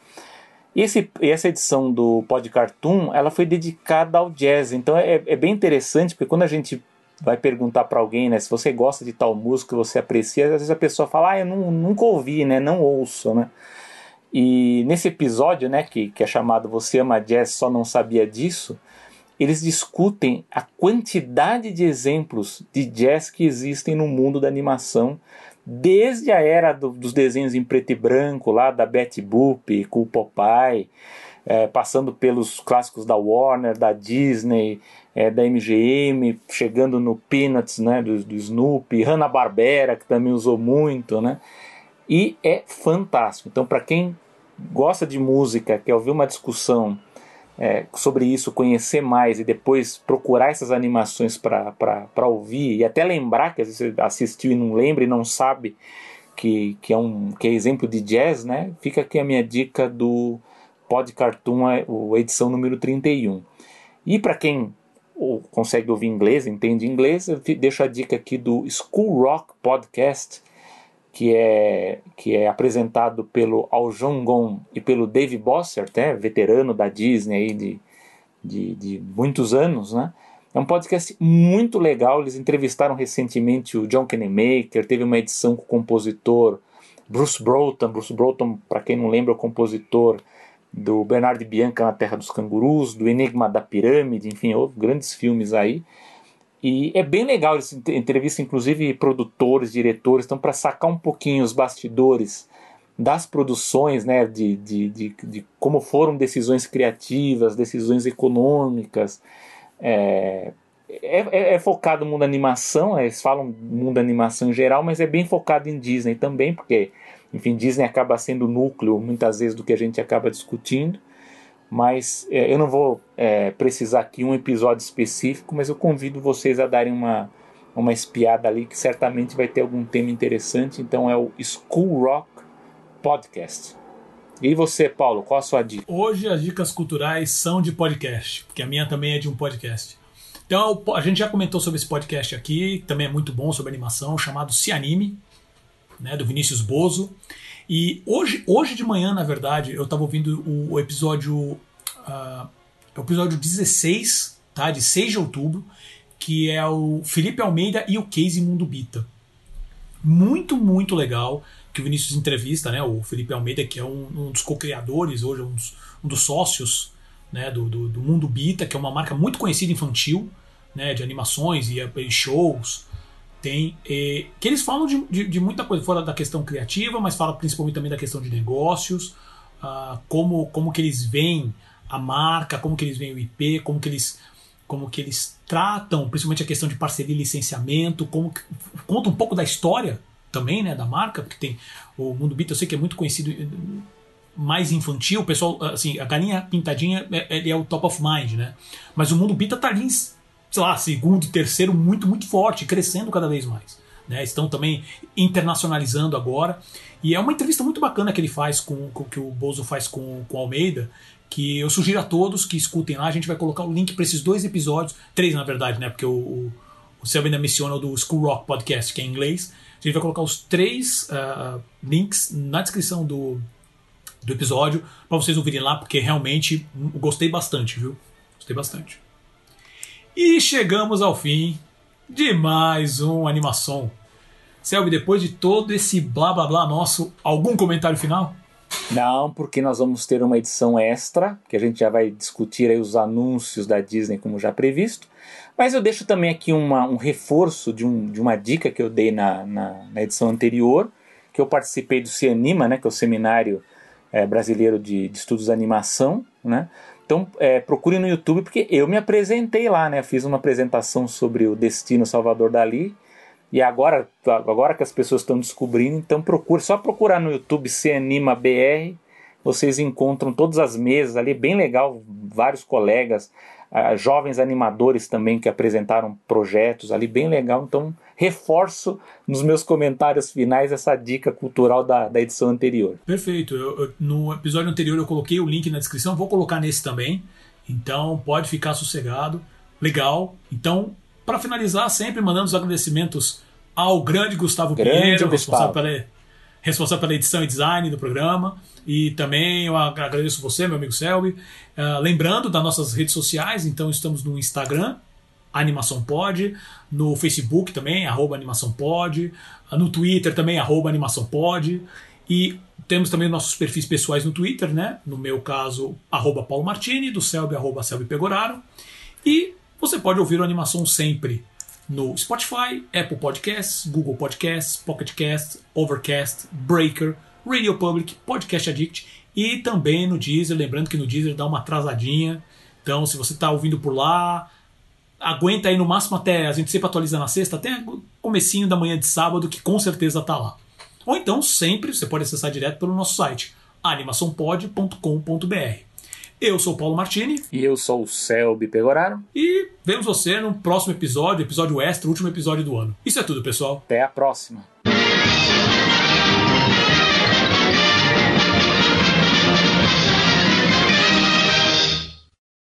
Esse, essa edição do Pod Cartoon, ela foi dedicada ao jazz. Então é, é bem interessante, porque quando a gente vai perguntar para alguém, né, se você gosta de tal música, você aprecia, às vezes a pessoa fala, ah, eu não, nunca ouvi, né, não ouço, né. E nesse episódio, né, que, que é chamado Você Ama Jazz, Só Não Sabia Disso, eles discutem a quantidade de exemplos de jazz que existem no mundo da animação desde a era do, dos desenhos em preto e branco, lá da Betty Boop com o Popeye, é, passando pelos clássicos da Warner, da Disney, é, da MGM, chegando no Peanuts, né, do, do Snoopy, Hanna-Barbera, que também usou muito, né? E é fantástico. Então, para quem gosta de música, quer ouvir uma discussão é, sobre isso, conhecer mais e depois procurar essas animações para ouvir e até lembrar que às vezes você assistiu e não lembra e não sabe que, que, é um, que é exemplo de jazz, né? Fica aqui a minha dica do Pod Cartoon, a edição número 31. E para quem ou consegue ouvir inglês, entende inglês, deixo a dica aqui do School Rock Podcast, que é, que é apresentado pelo Al Gon e pelo Dave Bossert, né, veterano da Disney aí de, de, de, muitos anos, né? É um podcast muito legal. Eles entrevistaram recentemente o John Kennemaker, teve uma edição com o compositor Bruce Broughton. Bruce Broughton, para quem não lembra, é o compositor do Bernard Bianca na Terra dos Cangurus, do Enigma da Pirâmide, enfim, outros grandes filmes aí. E é bem legal, eles entrevistam inclusive produtores, diretores, então para sacar um pouquinho os bastidores das produções, né, de, de, de, de, como foram decisões criativas, decisões econômicas. É, é, é, é focado no mundo animação, eles falam mundo animação em geral, mas é bem focado em Disney também, porque, enfim, Disney acaba sendo o núcleo muitas vezes do que a gente acaba discutindo mas é, eu não vou é, precisar aqui um episódio específico, mas eu convido vocês a darem uma, uma espiada ali que certamente vai ter algum tema interessante. Então é o School Rock Podcast. E você, Paulo, qual a sua dica? Hoje as dicas culturais são de podcast, porque a minha também é de um podcast. Então a gente já comentou sobre esse podcast aqui, também é muito bom sobre animação, chamado Se Anime, né, do Vinícius Bozo. E hoje, hoje de manhã, na verdade, eu estava ouvindo o, episódio. Uh, o episódio 16 tá? De 6 de outubro, que é o Felipe Almeida e o Casey Mundo Bita. Muito, muito legal que o Vinícius entrevista, né? O Felipe Almeida, que é um, um dos co-criadores, hoje um dos, um dos sócios né, do, do, do, Mundo Bita, que é uma marca muito conhecida infantil, né, de animações e, e shows. Tem, e, que eles falam de, de, de, muita coisa, fora da questão criativa, mas fala principalmente também da questão de negócios, uh, como, como que eles veem a marca, como que eles veem o IP, como que eles como que eles tratam, principalmente a questão de parceria e licenciamento, como que, conta um pouco da história também, né, da marca, porque tem o Mundo Beat, eu sei que é muito conhecido mais infantil, o pessoal, assim, a galinha pintadinha é, ele é o top of mind, né? Mas o Mundo Bita tá ali, sei lá, segundo, terceiro, muito, muito forte, crescendo cada vez mais. Né? Estão também internacionalizando agora. E é uma entrevista muito bacana que ele faz com, com que o Bozo faz com, com Almeida, que eu sugiro a todos que escutem lá. A gente vai colocar o link para esses dois episódios, três na verdade, né? Porque o, o, o ainda menciona o do School Rock Podcast, que é em inglês. A gente vai colocar os três uh, links na descrição do, do episódio para vocês ouvirem lá, porque realmente gostei bastante, viu? Gostei bastante. E chegamos ao fim de mais um animação. Selby, depois de todo esse blá blá blá nosso, algum comentário final? Não, porque nós vamos ter uma edição extra, que a gente já vai discutir aí os anúncios da Disney como já previsto. Mas eu deixo também aqui uma, um reforço de, um, de uma dica que eu dei na, na, na edição anterior, que eu participei do Cianima, né, que é o Seminário é, Brasileiro de, de, Estudos de Animação. Né? Então é, procure no YouTube, porque eu me apresentei lá, né? fiz uma apresentação sobre o destino Salvador Dali. E agora, agora que as pessoas estão descobrindo, então procure, só procurar no YouTube Cianima BR, vocês encontram todas as mesas ali, bem legal, vários colegas uh, jovens animadores também que apresentaram projetos ali, bem legal. Então, reforço nos meus comentários finais essa dica cultural da, da edição anterior. Perfeito. Eu, eu, no episódio anterior eu coloquei o link na descrição, vou colocar nesse também. Então, pode ficar sossegado. Legal. Então, para finalizar, sempre mandando os agradecimentos ao grande Gustavo grande Pinheiro, responsável pela, responsável pela edição e design do programa. E também eu agradeço você, meu amigo Selby. Uh, lembrando das nossas redes sociais, então estamos no Instagram, Animação Pod, no Facebook também, arroba Animação Pod, uh, no Twitter também, arroba Animação Pod. E temos também nossos perfis pessoais no Twitter, né? No meu caso, arroba Paulo Martini, do Selby, arroba Selby Pegoraro. E você pode ouvir o Animação sempre no Spotify, Apple Podcasts, Google Podcasts, Pocket Cast, Overcast, Breaker, Radio Public, Podcast Addict e também no Deezer. Lembrando que no Deezer dá uma atrasadinha. Então, se você está ouvindo por lá, aguenta aí no máximo até. A gente sempre atualiza na sexta, até comecinho da manhã de sábado, que com certeza tá lá. Ou então, sempre você pode acessar direto pelo nosso site, animaçãopod.com.br. Eu sou o Paulo Martini. E eu sou o Selby Pegoraro. E vemos você no próximo episódio, episódio extra, último episódio do ano. Isso é tudo, pessoal. Até a próxima.